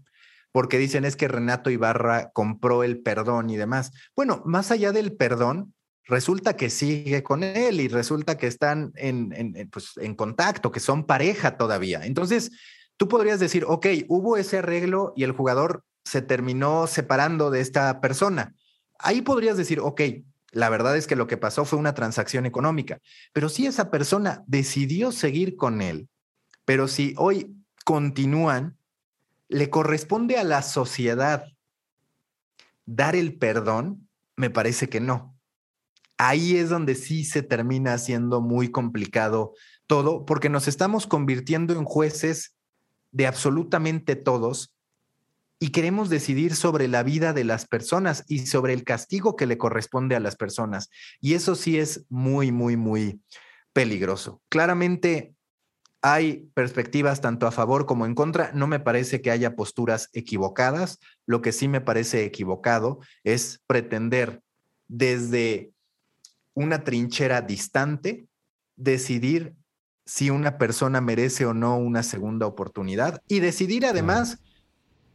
porque dicen es que Renato Ibarra compró el perdón y demás. Bueno, más allá del perdón, resulta que sigue con él y resulta que están en, pues, en contacto, que son pareja todavía. Entonces, tú podrías decir, ok, hubo ese arreglo y el jugador se terminó separando de esta persona. Ahí podrías decir, ok, la verdad es que lo que pasó fue una transacción económica, pero si esa persona decidió seguir con él, pero si hoy continúan, le corresponde a la sociedad dar el perdón, me parece que no ahí es donde sí se termina haciendo muy complicado todo, porque nos estamos convirtiendo en jueces de absolutamente todos y queremos decidir sobre la vida de las personas y sobre el castigo que le corresponde a las personas. Y eso sí es muy, muy, muy peligroso. Claramente hay perspectivas tanto a favor como en contra. No me parece que haya posturas equivocadas. Lo que sí me parece equivocado es pretender desde una trinchera distante, decidir si una persona merece o no una segunda oportunidad y decidir además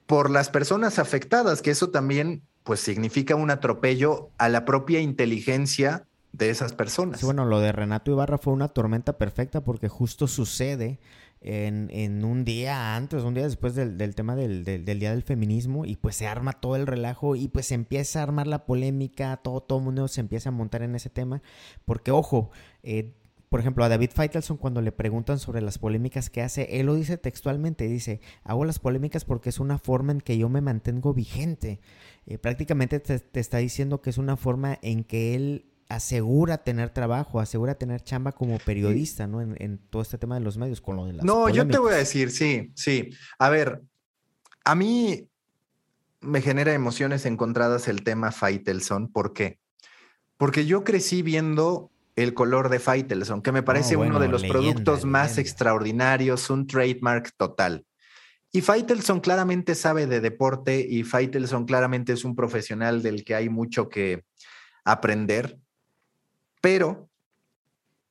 por las personas afectadas, que eso también pues significa un atropello a la propia inteligencia de esas personas. bueno, lo de Renato Ibarra fue una tormenta perfecta porque justo sucede en, un día antes, un día después del, tema del, Día del Feminismo y pues se arma todo el relajo y pues se empieza a armar la polémica, todo, todo el mundo se empieza a montar en ese tema, porque ojo, eh, por ejemplo, a David Feitelson cuando le preguntan sobre las polémicas que hace, él lo dice textualmente, dice, hago las polémicas porque es una forma en que yo me mantengo vigente. Eh, prácticamente te, está diciendo que es una forma en que él asegura tener trabajo, asegura tener chamba como periodista, ¿no? En, todo este tema de los medios, con lo de las No, yo te voy a decir, sí, sí. A ver, a mí me genera emociones encontradas el tema Faitelson. ¿Por qué? Porque yo crecí viendo el color de Faitelson, que me parece uno de los productos más extraordinarios, un trademark total. Y Faitelson claramente sabe de deporte y Faitelson claramente es un profesional del que hay mucho que aprender. Pero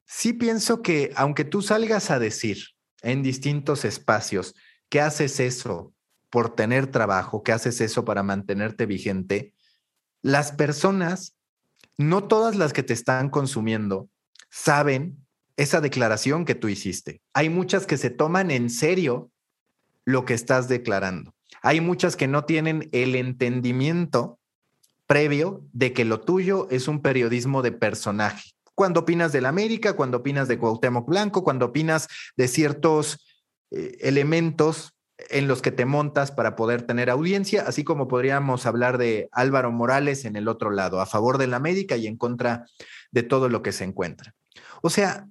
sí pienso que aunque tú salgas a decir en distintos espacios que haces eso por tener trabajo, que haces eso para mantenerte vigente, las personas, no todas las que te están consumiendo, saben esa declaración que tú hiciste. Hay muchas que se toman en serio lo que estás declarando. Hay muchas que no tienen el entendimiento previo de que lo tuyo es un periodismo de personaje. Cuando opinas del América, cuando opinas de Cuauhtémoc Blanco, cuando opinas de ciertos eh, elementos en los que te montas para poder tener audiencia, así como podríamos hablar de Álvaro Morales en el otro lado, a favor del América y en contra de todo lo que se encuentra. O sea,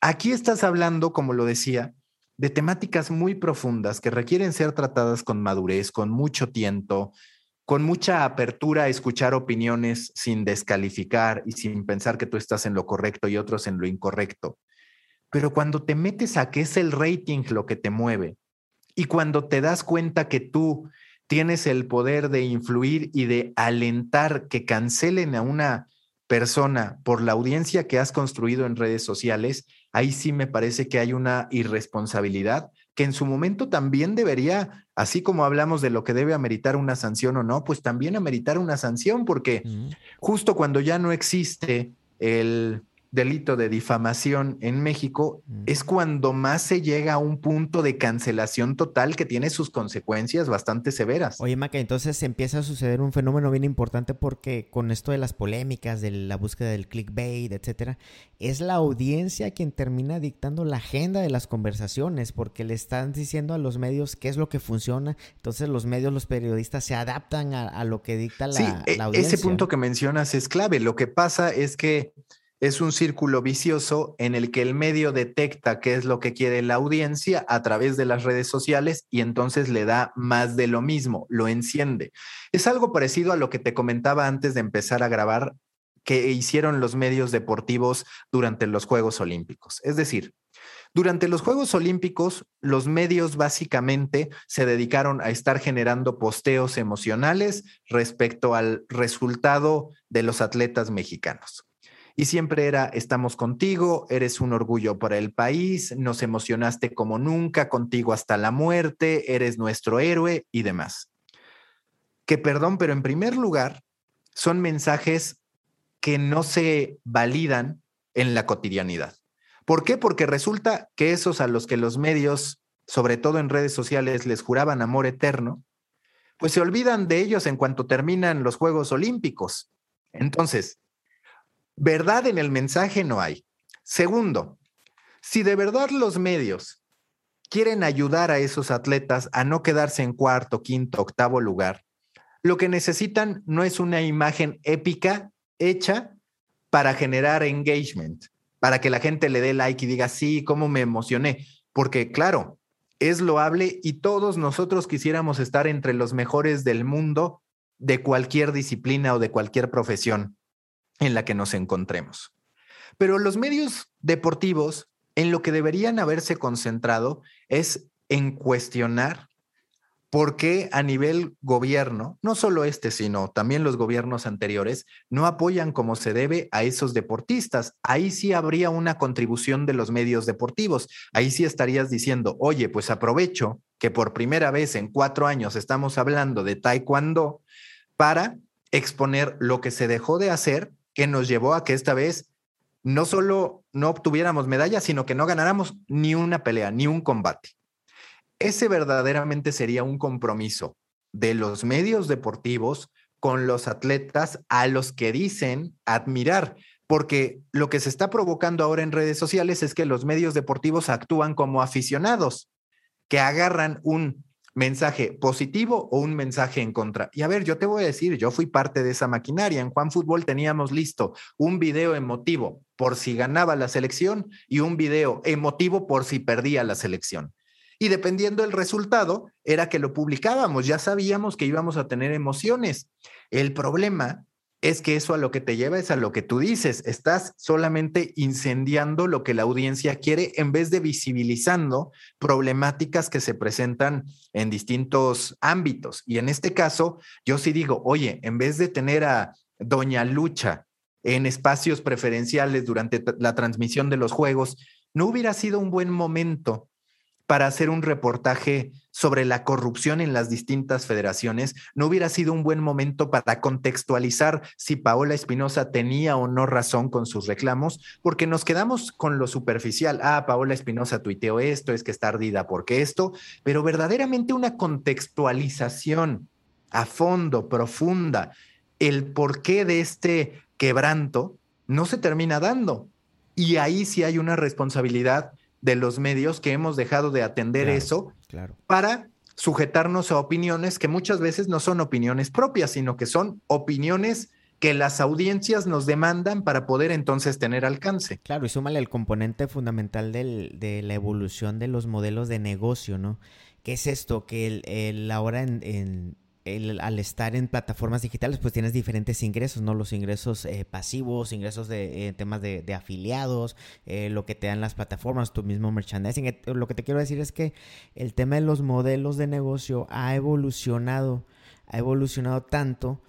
aquí estás hablando, como lo decía, de temáticas muy profundas que requieren ser tratadas con madurez, con mucho tiempo, con mucha apertura a escuchar opiniones sin descalificar y sin pensar que tú estás en lo correcto y otros en lo incorrecto. Pero cuando te metes a que es el rating lo que te mueve y cuando te das cuenta que tú tienes el poder de influir y de alentar que cancelen a una persona por la audiencia que has construido en redes sociales, ahí sí me parece que hay una irresponsabilidad que en su momento también debería, así como hablamos de lo que debe ameritar una sanción o no, pues también ameritar una sanción, porque justo cuando ya no existe el delito de difamación en México, mm. es cuando más se llega a un punto de cancelación total que tiene sus consecuencias bastante severas. Oye, Maca, entonces empieza a suceder un fenómeno bien importante porque con esto de las polémicas, de la búsqueda del clickbait, etcétera, es la audiencia quien termina dictando la agenda de las conversaciones porque le están diciendo a los medios qué es lo que funciona. Entonces los medios, los periodistas se adaptan a, lo que dicta la, e, la audiencia. Ese punto que mencionas es clave. Lo que pasa es que es un círculo vicioso en el que el medio detecta qué es lo que quiere la audiencia a través de las redes sociales y entonces le da más de lo mismo, lo enciende. Es algo parecido a lo que te comentaba antes de empezar a grabar que hicieron los medios deportivos durante los Juegos Olímpicos. Es decir, durante los Juegos Olímpicos, los medios básicamente se dedicaron a estar generando posteos emocionales respecto al resultado de los atletas mexicanos y siempre era, estamos contigo, eres un orgullo para el país, nos emocionaste como nunca, contigo hasta la muerte, eres nuestro héroe y demás. Que perdón, pero en primer lugar, son mensajes que no se validan en la cotidianidad. ¿Por qué? Porque resulta que esos a los que los medios, sobre todo en redes sociales, les juraban amor eterno, pues se olvidan de ellos en cuanto terminan los Juegos Olímpicos. Entonces, Verdad en el mensaje no hay. Segundo, si de verdad los medios quieren ayudar a esos atletas a no quedarse en cuarto, quinto, octavo lugar, lo que necesitan no es una imagen épica hecha para generar engagement, para que la gente le dé like y diga, sí, cómo me emocioné. Porque claro, es loable y todos nosotros quisiéramos estar entre los mejores del mundo de cualquier disciplina o de cualquier profesión en la que nos encontremos. Pero los medios deportivos en lo que deberían haberse concentrado es en cuestionar por qué a nivel gobierno, no solo este, sino también los gobiernos anteriores, no apoyan como se debe a esos deportistas. Ahí sí habría una contribución de los medios deportivos. Ahí sí estarías diciendo, oye, pues aprovecho que por primera vez en cuatro años estamos hablando de taekwondo para exponer lo que se dejó de hacer que nos llevó a que esta vez no solo no obtuviéramos medallas, sino que no ganáramos ni una pelea, ni un combate. Ese verdaderamente sería un compromiso de los medios deportivos con los atletas a los que dicen admirar, porque lo que se está provocando ahora en redes sociales es que los medios deportivos actúan como aficionados, que agarran un mensaje positivo o un mensaje en contra. Y a ver, yo te voy a decir, yo fui parte de esa maquinaria. En Juan Fútbol teníamos listo un video emotivo por si ganaba la selección y un video emotivo por si perdía la selección. Y dependiendo del resultado, era que lo publicábamos, ya sabíamos que íbamos a tener emociones. El problema es que eso a lo que te lleva es a lo que tú dices, estás solamente incendiando lo que la audiencia quiere en vez de visibilizando problemáticas que se presentan en distintos ámbitos. Y en este caso, yo sí digo, oye, en vez de tener a Doña Lucha en espacios preferenciales durante la transmisión de los juegos, ¿no hubiera sido un buen momento para hacer un reportaje sobre la corrupción en las distintas federaciones, no hubiera sido un buen momento para contextualizar si Paola Espinosa tenía o no razón con sus reclamos, porque nos quedamos con lo superficial. Ah, Paola Espinosa tuiteó esto, es que está ardida porque esto, pero verdaderamente una contextualización a fondo, profunda, el porqué de este quebranto no se termina dando. Y ahí sí hay una responsabilidad de los medios que hemos dejado de atender eso para sujetarnos a opiniones que muchas veces no son opiniones propias, sino que son opiniones que las audiencias nos demandan para poder entonces tener alcance. Claro, y súmale el componente fundamental de la evolución de los modelos de negocio, ¿no? ¿Qué es esto? Que el, el ahora en al estar en plataformas digitales, pues tienes diferentes ingresos, ¿no? Los ingresos eh, pasivos, ingresos de eh, temas de, afiliados, eh, lo que te dan las plataformas, tu mismo merchandising. Lo que te quiero decir es que el tema de los modelos de negocio ha evolucionado, ha evolucionado tanto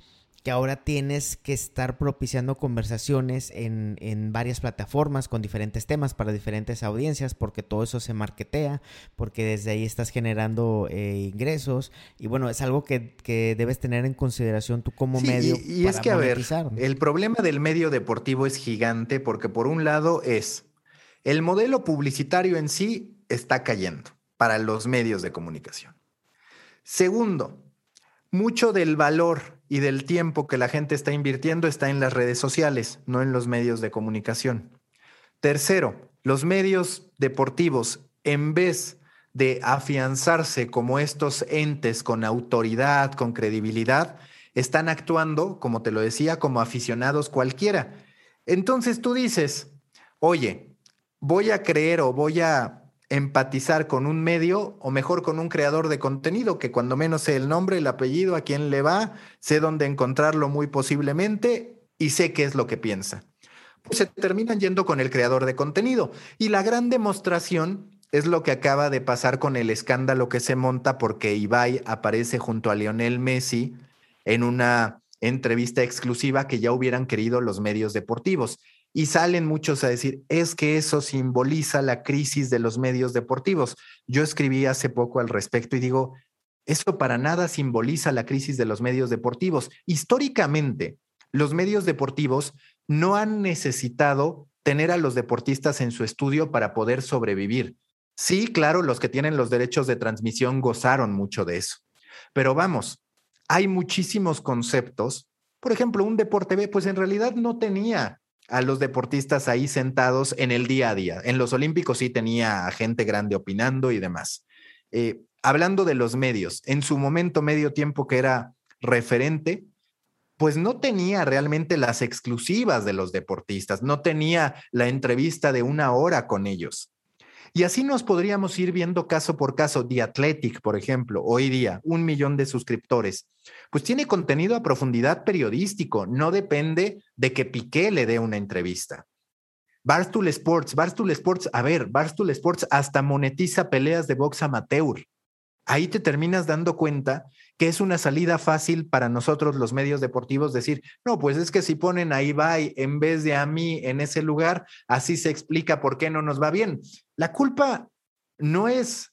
que ahora tienes que estar propiciando conversaciones en, en, varias plataformas con diferentes temas para diferentes audiencias, porque todo eso se marketea, porque desde ahí estás generando eh, ingresos y bueno, es algo que, que, debes tener en consideración tú como medio. Y, y es que, a ver, el problema del medio deportivo es gigante porque por un lado es el modelo publicitario en sí está cayendo para los medios de comunicación. Segundo, mucho del valor y del tiempo que la gente está invirtiendo está en las redes sociales, no en los medios de comunicación. Tercero, los medios deportivos, en vez de afianzarse como estos entes con autoridad, con credibilidad, están actuando, como te lo decía, como aficionados cualquiera. Entonces tú dices, oye, voy a creer o voy a empatizar con un medio o mejor con un creador de contenido que cuando menos sé el nombre, el apellido, a quién le va, sé dónde encontrarlo muy posiblemente y sé qué es lo que piensa. Pues se terminan yendo con el creador de contenido. Y la gran demostración es lo que acaba de pasar con el escándalo que se monta porque Ibai aparece junto a Lionel Messi en una entrevista exclusiva que ya hubieran querido los medios deportivos. Y salen muchos a decir, es que eso simboliza la crisis de los medios deportivos. Yo escribí hace poco al respecto y digo, eso para nada simboliza la crisis de los medios deportivos. Históricamente, los medios deportivos no han necesitado tener a los deportistas en su estudio para poder sobrevivir. Sí, claro, los que tienen los derechos de transmisión gozaron mucho de eso. Pero vamos, hay muchísimos conceptos. Por ejemplo, un Deporte B, pues en realidad no tenía a los deportistas ahí sentados en el día a día. En los Olímpicos sí tenía gente grande opinando y demás. Eh, hablando de los medios, en su momento medio tiempo que era referente, pues no tenía realmente las exclusivas de los deportistas, no tenía la entrevista de una hora con ellos. Y así nos podríamos ir viendo caso por caso. The Athletic, por ejemplo, hoy día, un millón de suscriptores. Pues tiene contenido a profundidad periodístico, no depende de que Piqué le dé una entrevista. Barstool Sports, Barstool Sports, a ver, Barstool Sports hasta monetiza peleas de box amateur. Ahí te terminas dando cuenta que es una salida fácil para nosotros los medios deportivos decir, no, pues es que si ponen a Ibai en vez de a mí en ese lugar, así se explica por qué no nos va bien. La culpa no es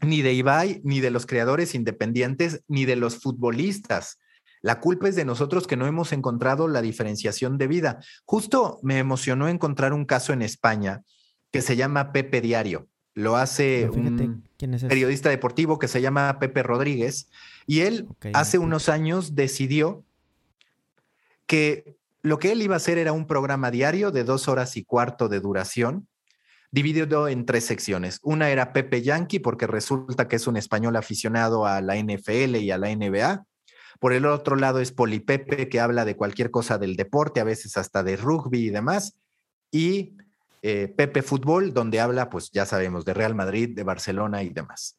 ni de Ibai, ni de los creadores independientes, ni de los futbolistas. La culpa es de nosotros que no hemos encontrado la diferenciación de vida. Justo me emocionó encontrar un caso en España que se llama Pepe Diario. Lo hace un periodista deportivo que se llama Pepe Rodríguez y él hace unos años decidió que lo que él iba a hacer era un programa diario de dos horas y cuarto de duración, dividido en tres secciones. Una era Pepe Yankee, porque resulta que es un español aficionado a la NFL y a la NBA. Por el otro lado es Polipepe, que habla de cualquier cosa del deporte, a veces hasta de rugby y demás. Y eh, Pepe Fútbol, donde habla, pues ya sabemos, de Real Madrid, de Barcelona y demás.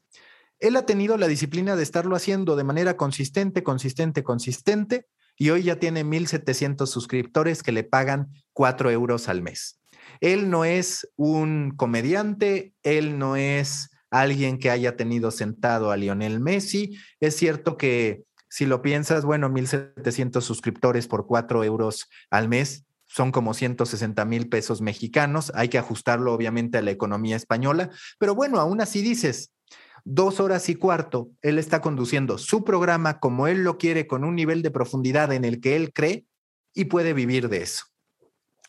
Él ha tenido la disciplina de estarlo haciendo de manera consistente, consistente, consistente, y hoy ya tiene 1.700 suscriptores que le pagan 4 euros al mes. Él no es un comediante, él no es alguien que haya tenido sentado a Lionel Messi. Es cierto que si lo piensas, bueno, 1.700 suscriptores por 4 euros al mes, son como 160 mil pesos mexicanos. Hay que ajustarlo obviamente a la economía española, pero bueno, aún así dices, dos horas y cuarto, él está conduciendo su programa como él lo quiere, con un nivel de profundidad en el que él cree y puede vivir de eso.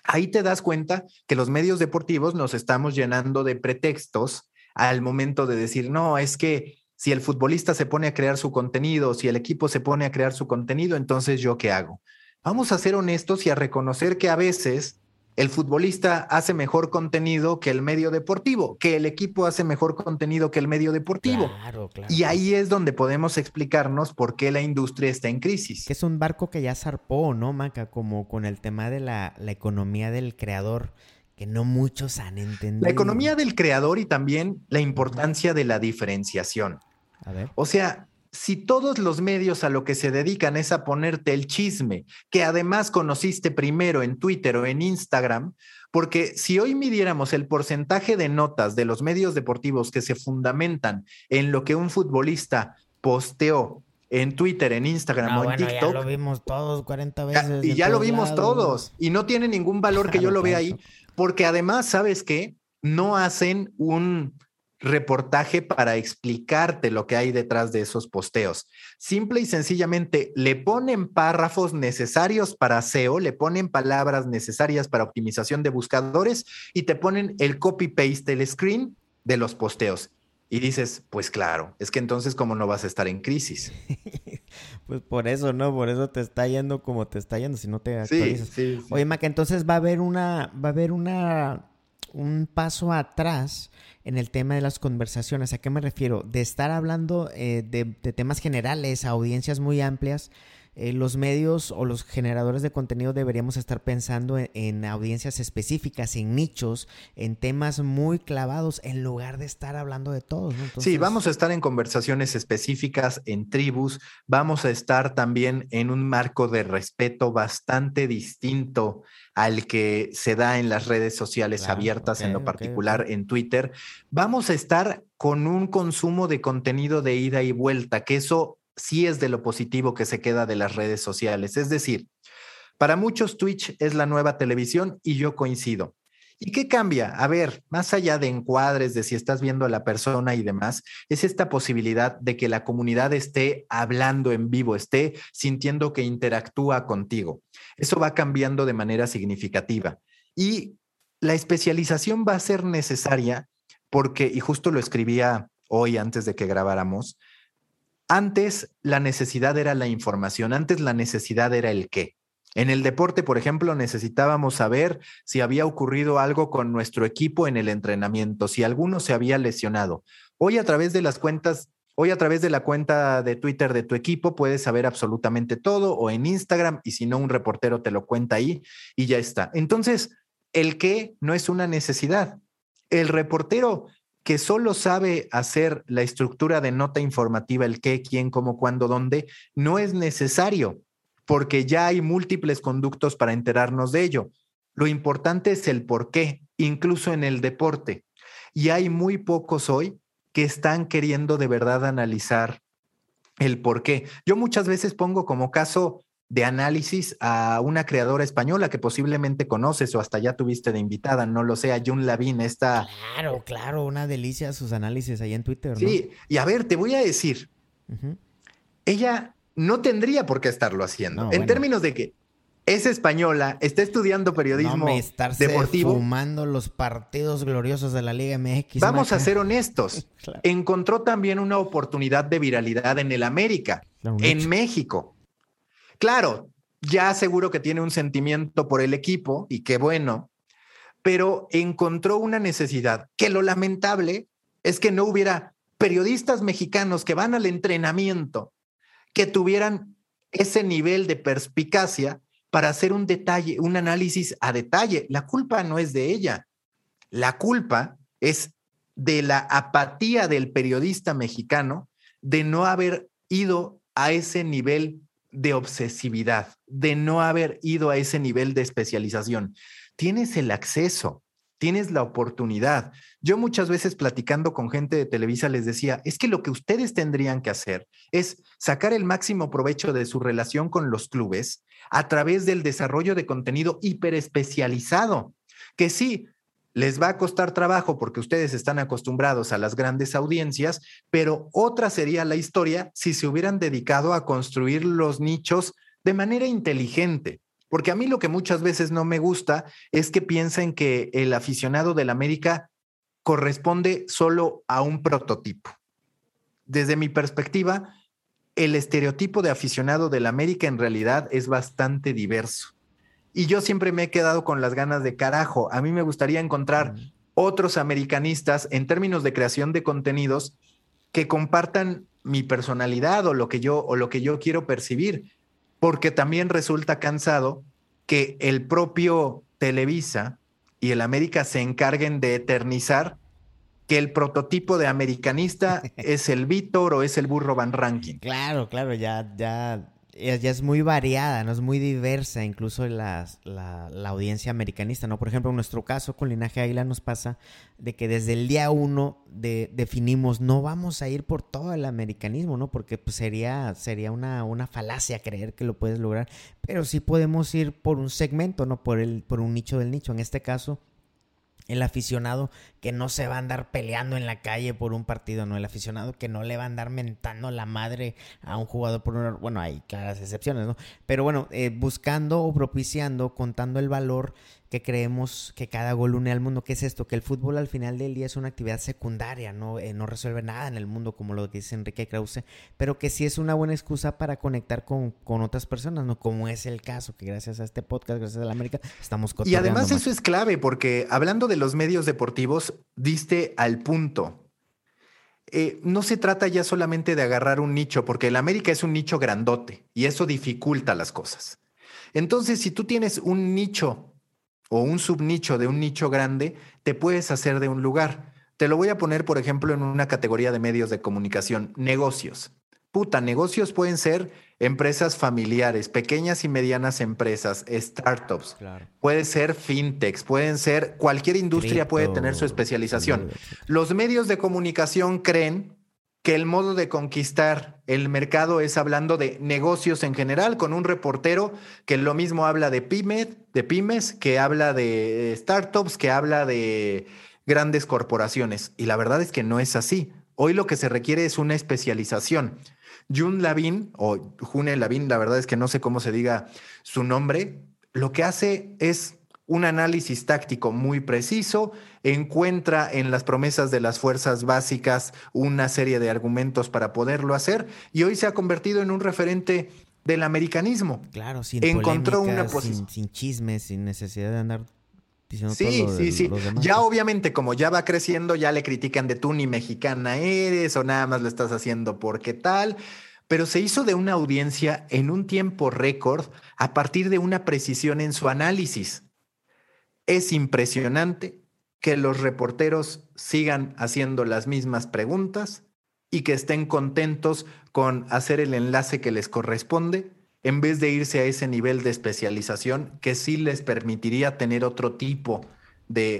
Ahí te das cuenta que los medios deportivos nos estamos llenando de pretextos al momento de decir, no, es que si el futbolista se pone a crear su contenido, si el equipo se pone a crear su contenido, entonces yo qué hago? vamos a ser honestos y a reconocer que a veces el futbolista hace mejor contenido que el medio deportivo, que el equipo hace mejor contenido que el medio deportivo. Y ahí es donde podemos explicarnos por qué la industria está en crisis. Que es un barco que ya zarpó, ¿no, Maca? Como con el tema de la, la economía del creador, que no muchos han entendido. La economía del creador y también la importancia de la diferenciación. A ver. O sea, si todos los medios a lo que se dedican es a ponerte el chisme, que además conociste primero en Twitter o en Instagram, porque si hoy midiéramos el porcentaje de notas de los medios deportivos que se fundamentan en lo que un futbolista posteó en Twitter, en Instagram o en TikTok. Ya lo vimos todos 40 veces. y ya lo vimos todos. Y no tiene ningún valor que yo lo vea ahí, porque además, ¿sabes qué? No hacen un reportaje para explicarte lo que hay detrás de esos posteos. Simple y sencillamente le ponen párrafos necesarios para SEO, le ponen palabras necesarias para optimización de buscadores y te ponen el copy-paste, el screen de los posteos. Y dices, pues claro, es que entonces cómo no vas a estar en crisis. pues por eso, ¿no? Por eso te está yendo como te está yendo si no te actualizas. Sí, sí, Oye, Maca, entonces va a haber una, va a haber una, un paso atrás en el tema de las conversaciones. ¿A qué me refiero? De estar hablando eh, de, de temas generales a audiencias muy amplias eh, los medios o los generadores de contenido deberíamos estar pensando en, audiencias específicas, en nichos, en temas muy clavados, en lugar de estar hablando de todos. Sí, vamos a estar en conversaciones específicas, en tribus, vamos a estar también en un marco de respeto bastante distinto al que se da en las redes sociales abiertas, en lo particular en Twitter. Vamos a estar con un consumo de contenido de ida y vuelta, que eso sí es de lo positivo que se queda de las redes sociales. Es decir, para muchos Twitch es la nueva televisión y yo coincido. ¿Y qué cambia? A ver, más allá de encuadres, de si estás viendo a la persona y demás, es esta posibilidad de que la comunidad esté hablando en vivo, esté sintiendo que interactúa contigo. Eso va cambiando de manera significativa. Y la especialización va a ser necesaria porque, y justo lo escribía hoy antes de que grabáramos, antes la necesidad era la información, antes la necesidad era el qué. En el deporte, por ejemplo, necesitábamos saber si había ocurrido algo con nuestro equipo en el entrenamiento, si alguno se había lesionado. Hoy a través de las cuentas, hoy a través de la cuenta de Twitter de tu equipo puedes saber absolutamente todo o en Instagram y si no un reportero te lo cuenta ahí y ya está. Entonces, el qué no es una necesidad. El reportero que solo sabe hacer la estructura de nota informativa, el qué, quién, cómo, cuándo, dónde, no es necesario, porque ya hay múltiples conductos para enterarnos de ello. Lo importante es el por qué, incluso en el deporte. Y hay muy pocos hoy que están queriendo de verdad analizar el por qué. Yo muchas veces pongo como caso de análisis a una creadora española que posiblemente conoces o hasta ya tuviste de invitada, no lo sé, a Jun Lavin, esta... Claro, claro, una delicia sus análisis ahí en Twitter. Sí, y a ver, te voy a decir, ella no tendría por qué estarlo haciendo, en términos de que es española, está estudiando periodismo no, deportivo. fumando los partidos gloriosos de la Liga MX. Vamos a ser honestos. Encontró también una oportunidad de viralidad en el América, en México. Claro, ya seguro que tiene un sentimiento por el equipo y qué bueno, pero encontró una necesidad que lo lamentable es que no hubiera periodistas mexicanos que van al entrenamiento que tuvieran ese nivel de perspicacia para hacer un detalle, un análisis a detalle. La culpa no es de ella. La culpa es de la apatía del periodista mexicano de no haber ido a ese nivel de obsesividad, de no haber ido a ese nivel de especialización. Tienes el acceso, tienes la oportunidad. Yo muchas veces platicando con gente de Televisa les decía, es que lo que ustedes tendrían que hacer es sacar el máximo provecho de su relación con los clubes a través del desarrollo de contenido hiperespecializado, que sí, les va a costar trabajo porque ustedes están acostumbrados a las grandes audiencias, pero otra sería la historia si se hubieran dedicado a construir los nichos de manera inteligente. Porque a mí lo que muchas veces no me gusta es que piensen que el aficionado del América corresponde solo a un prototipo. Desde mi perspectiva, el estereotipo de aficionado del América en realidad es bastante diverso. Y yo siempre me he quedado con las ganas de carajo. A mí me gustaría encontrar otros americanistas en términos de creación de contenidos que compartan mi personalidad o lo que yo o lo que yo quiero percibir, porque también resulta cansado que el propio Televisa y el América se encarguen de eternizar que el prototipo de americanista es el Víctor o es el burro Van Ranking. Claro, claro, ya ya ya es muy variada, no es muy diversa, incluso la, la, audiencia americanista, ¿no? Por ejemplo, en nuestro caso con Linaje Águila nos pasa de que desde el día uno de, definimos, no vamos a ir por todo el americanismo, ¿no? Porque pues, sería, sería una, una falacia creer que lo puedes lograr, pero sí podemos ir por un segmento, ¿no? Por, el, por un nicho del nicho. En este caso, el aficionado que no se va a andar peleando en la calle por un partido, no el aficionado que no le va a andar mentando la madre a un jugador por una... Bueno, hay claras excepciones, ¿no? Pero bueno, eh, buscando o propiciando, contando el valor que creemos que cada gol une al mundo. ¿Qué es esto? Que el fútbol al final del día es una actividad secundaria, no, eh, no resuelve nada en el mundo, como lo dice Enrique Krause, pero que sí es una buena excusa para conectar con, con otras personas, ¿no? Como es el caso, que gracias a este podcast, gracias a la América, estamos Y además eso es clave, porque hablando de los medios deportivos, diste al punto. Eh, no se trata ya solamente de agarrar un nicho, porque el América es un nicho grandote y eso dificulta las cosas. Entonces, si tú tienes un nicho o un subnicho de un nicho grande, te puedes hacer de un lugar. Te lo voy a poner, por ejemplo, en una categoría de medios de comunicación, negocios. Puta, negocios pueden ser empresas familiares, pequeñas y medianas empresas, startups. Puede ser fintechs, pueden ser, cualquier industria puede tener su especialización. Los medios de comunicación creen que el modo de conquistar el mercado es hablando de negocios en general, con un reportero que lo mismo habla de pymes, de pymes, que habla de startups, que habla de grandes corporaciones. Y la verdad es que no es así. Hoy lo que se requiere es una especialización. Jun Lavin, o June Lavin, la verdad es que no sé cómo se diga su nombre, lo que hace es un análisis táctico muy preciso, encuentra en las promesas de las fuerzas básicas una serie de argumentos para poderlo hacer y hoy se ha convertido en un referente del americanismo. Claro, sin encontró una posición sin, chismes, sin necesidad de andar diciendo Sí, sí, sí. Ya obviamente como ya va creciendo, ya le critican de tú ni mexicana eres o nada más lo estás haciendo porque tal pero se hizo de una audiencia en un tiempo récord a partir de una precisión en su análisis. Es impresionante que los reporteros sigan haciendo las mismas preguntas y que estén contentos con hacer el enlace que les corresponde en vez de irse a ese nivel de especialización que sí les permitiría tener otro tipo de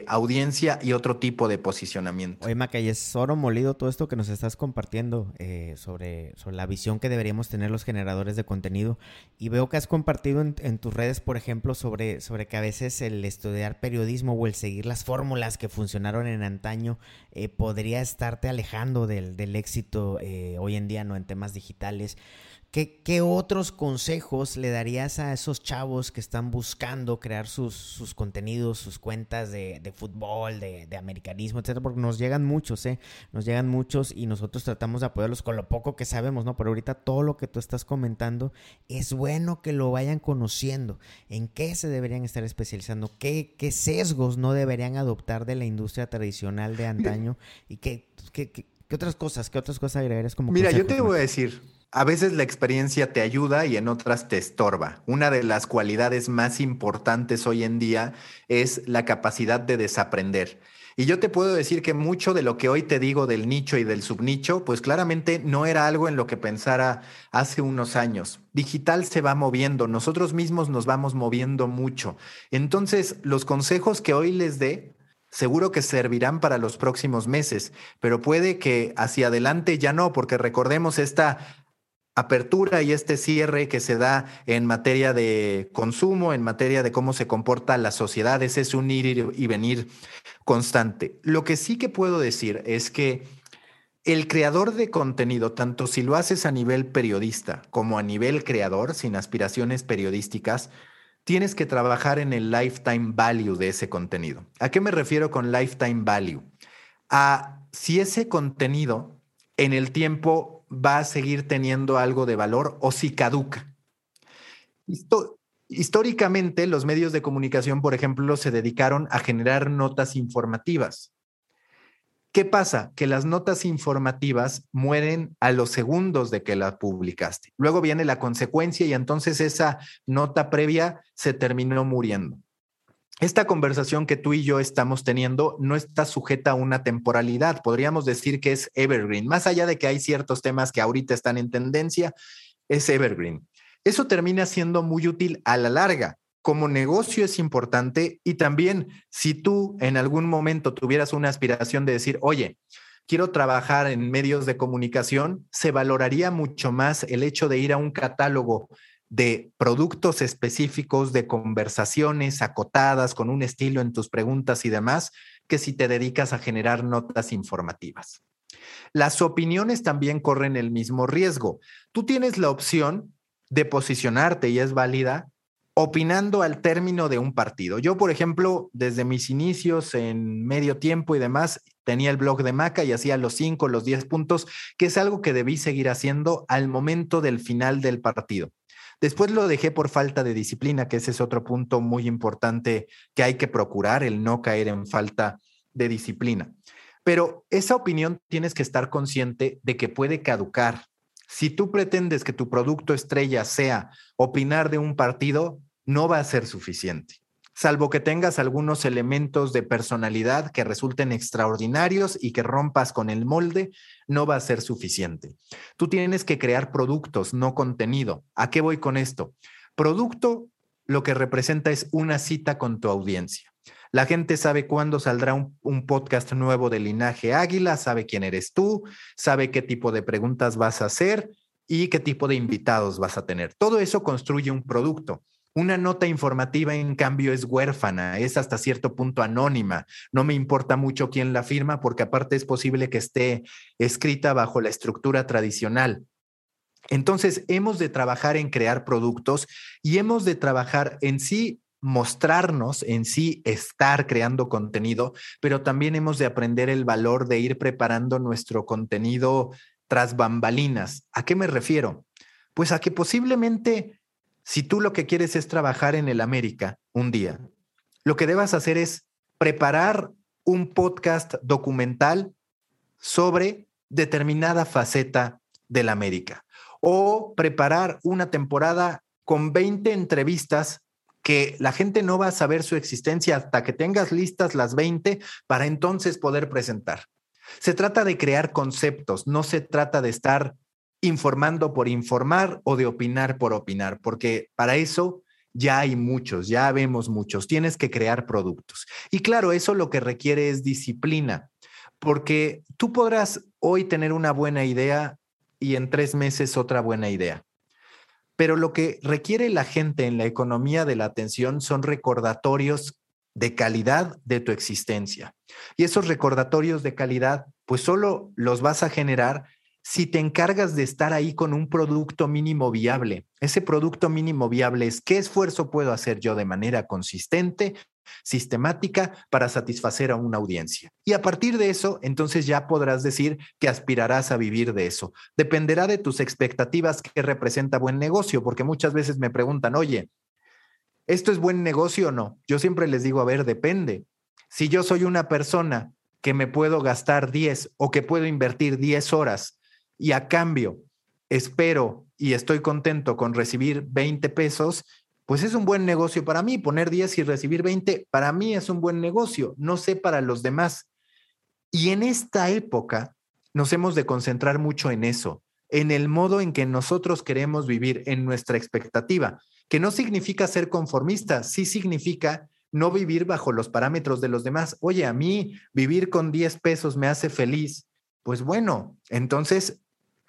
audiencia y otro tipo de posicionamiento. Oye, Maca, y es oro molido todo esto que nos estás compartiendo eh, sobre, sobre la visión que deberíamos tener los generadores de contenido. Y veo que has compartido en, tus redes, por ejemplo, sobre, sobre que a veces el estudiar periodismo o el seguir las fórmulas que funcionaron en antaño eh, podría estarte alejando del, del éxito eh, hoy en día, ¿no? En temas digitales. ¿Qué, otros consejos le darías a esos chavos que están buscando crear sus, sus contenidos, sus cuentas de, de fútbol, de, de, americanismo, etcétera? Porque nos llegan muchos, ¿eh? Nos llegan muchos y nosotros tratamos de apoyarlos con lo poco que sabemos, ¿no? Pero ahorita todo lo que tú estás comentando es bueno que lo vayan conociendo. ¿En qué se deberían estar especializando? ¿Qué, qué sesgos no deberían adoptar de la industria tradicional de antaño? ¿Y qué, qué, qué, otras cosas? ¿Qué otras cosas agregarías como Mira, yo te voy a decir a veces la experiencia te ayuda y en otras te estorba. Una de las cualidades más importantes hoy en día es la capacidad de desaprender. Y yo te puedo decir que mucho de lo que hoy te digo del nicho y del subnicho, pues claramente no era algo en lo que pensara hace unos años. Digital se va moviendo, nosotros mismos nos vamos moviendo mucho. Entonces, los consejos que hoy les dé, seguro que servirán para los próximos meses, pero puede que hacia adelante ya no, porque recordemos esta apertura y este cierre que se da en materia de consumo, en materia de cómo se comporta la sociedad, ese es un ir y venir constante. Lo que sí que puedo decir es que el creador de contenido, tanto si lo haces a nivel periodista como a nivel creador, sin aspiraciones periodísticas, tienes que trabajar en el lifetime value de ese contenido. ¿A qué me refiero con lifetime value? A si ese contenido en el tiempo va a seguir teniendo algo de valor o si caduca. históricamente, los medios de comunicación, por ejemplo, se dedicaron a generar notas informativas. ¿Qué pasa? Que las notas informativas mueren a los segundos de que las publicaste. Luego viene la consecuencia y entonces esa nota previa se terminó muriendo. Esta conversación que tú y yo estamos teniendo no está sujeta a una temporalidad. Podríamos decir que es evergreen. Más allá de que hay ciertos temas que ahorita están en tendencia, es evergreen. Eso termina siendo muy útil a la larga. Como negocio es importante y también si tú en algún momento tuvieras una aspiración de decir, oye, quiero trabajar en medios de comunicación, se valoraría mucho más el hecho de ir a un catálogo de productos específicos, de conversaciones acotadas con un estilo en tus preguntas y demás, que si te dedicas a generar notas informativas. Las opiniones también corren el mismo riesgo. Tú tienes la opción de posicionarte y es válida opinando al término de un partido. Yo, por ejemplo, desde mis inicios en medio tiempo y demás, tenía el blog de Maca y hacía los cinco, los diez puntos, que es algo que debí seguir haciendo al momento del final del partido. Después lo dejé por falta de disciplina, que ese es otro punto muy importante que hay que procurar, el no caer en falta de disciplina. Pero esa opinión tienes que estar consciente de que puede caducar. Si tú pretendes que tu producto estrella sea opinar de un partido, no va a ser suficiente salvo que tengas algunos elementos de personalidad que resulten extraordinarios y que rompas con el molde, no va a ser suficiente. Tú tienes que crear productos, no contenido. ¿A qué voy con esto? Producto lo que representa es una cita con tu audiencia. La gente sabe cuándo saldrá un, podcast nuevo de Linaje Águila, sabe quién eres tú, sabe qué tipo de preguntas vas a hacer y qué tipo de invitados vas a tener. Todo eso construye un producto. Una nota informativa, en cambio, es huérfana, es hasta cierto punto anónima. No me importa mucho quién la firma porque aparte es posible que esté escrita bajo la estructura tradicional. Entonces, hemos de trabajar en crear productos y hemos de trabajar en sí mostrarnos, en sí estar creando contenido, pero también hemos de aprender el valor de ir preparando nuestro contenido tras bambalinas. ¿A qué me refiero? Pues a que posiblemente si tú lo que quieres es trabajar en el América un día, lo que debas hacer es preparar un podcast documental sobre determinada faceta del América o preparar una temporada con 20 entrevistas que la gente no va a saber su existencia hasta que tengas listas las 20 para entonces poder presentar. Se trata de crear conceptos, no se trata de estar informando por informar o de opinar por opinar, porque para eso ya hay muchos, ya vemos muchos, tienes que crear productos. Y claro, eso lo que requiere es disciplina, porque tú podrás hoy tener una buena idea y en tres meses otra buena idea. Pero lo que requiere la gente en la economía de la atención son recordatorios de calidad de tu existencia. Y esos recordatorios de calidad, pues solo los vas a generar si te encargas de estar ahí con un producto mínimo viable. Ese producto mínimo viable es qué esfuerzo puedo hacer yo de manera consistente, sistemática, para satisfacer a una audiencia. Y a partir de eso, entonces ya podrás decir que aspirarás a vivir de eso. Dependerá de tus expectativas qué representa buen negocio, porque muchas veces me preguntan, oye, ¿esto es buen negocio o no? Yo siempre les digo, a ver, depende. Si yo soy una persona que me puedo gastar 10 o que puedo invertir 10 horas y a cambio espero y estoy contento con recibir 20 pesos, pues es un buen negocio para mí. Poner 10 y recibir 20, para mí es un buen negocio, no sé para los demás. Y en esta época nos hemos de concentrar mucho en eso, en el modo en que nosotros queremos vivir, en nuestra expectativa, que no significa ser conformista, sí significa no vivir bajo los parámetros de los demás. Oye, a mí vivir con 10 pesos me hace feliz. Pues bueno, entonces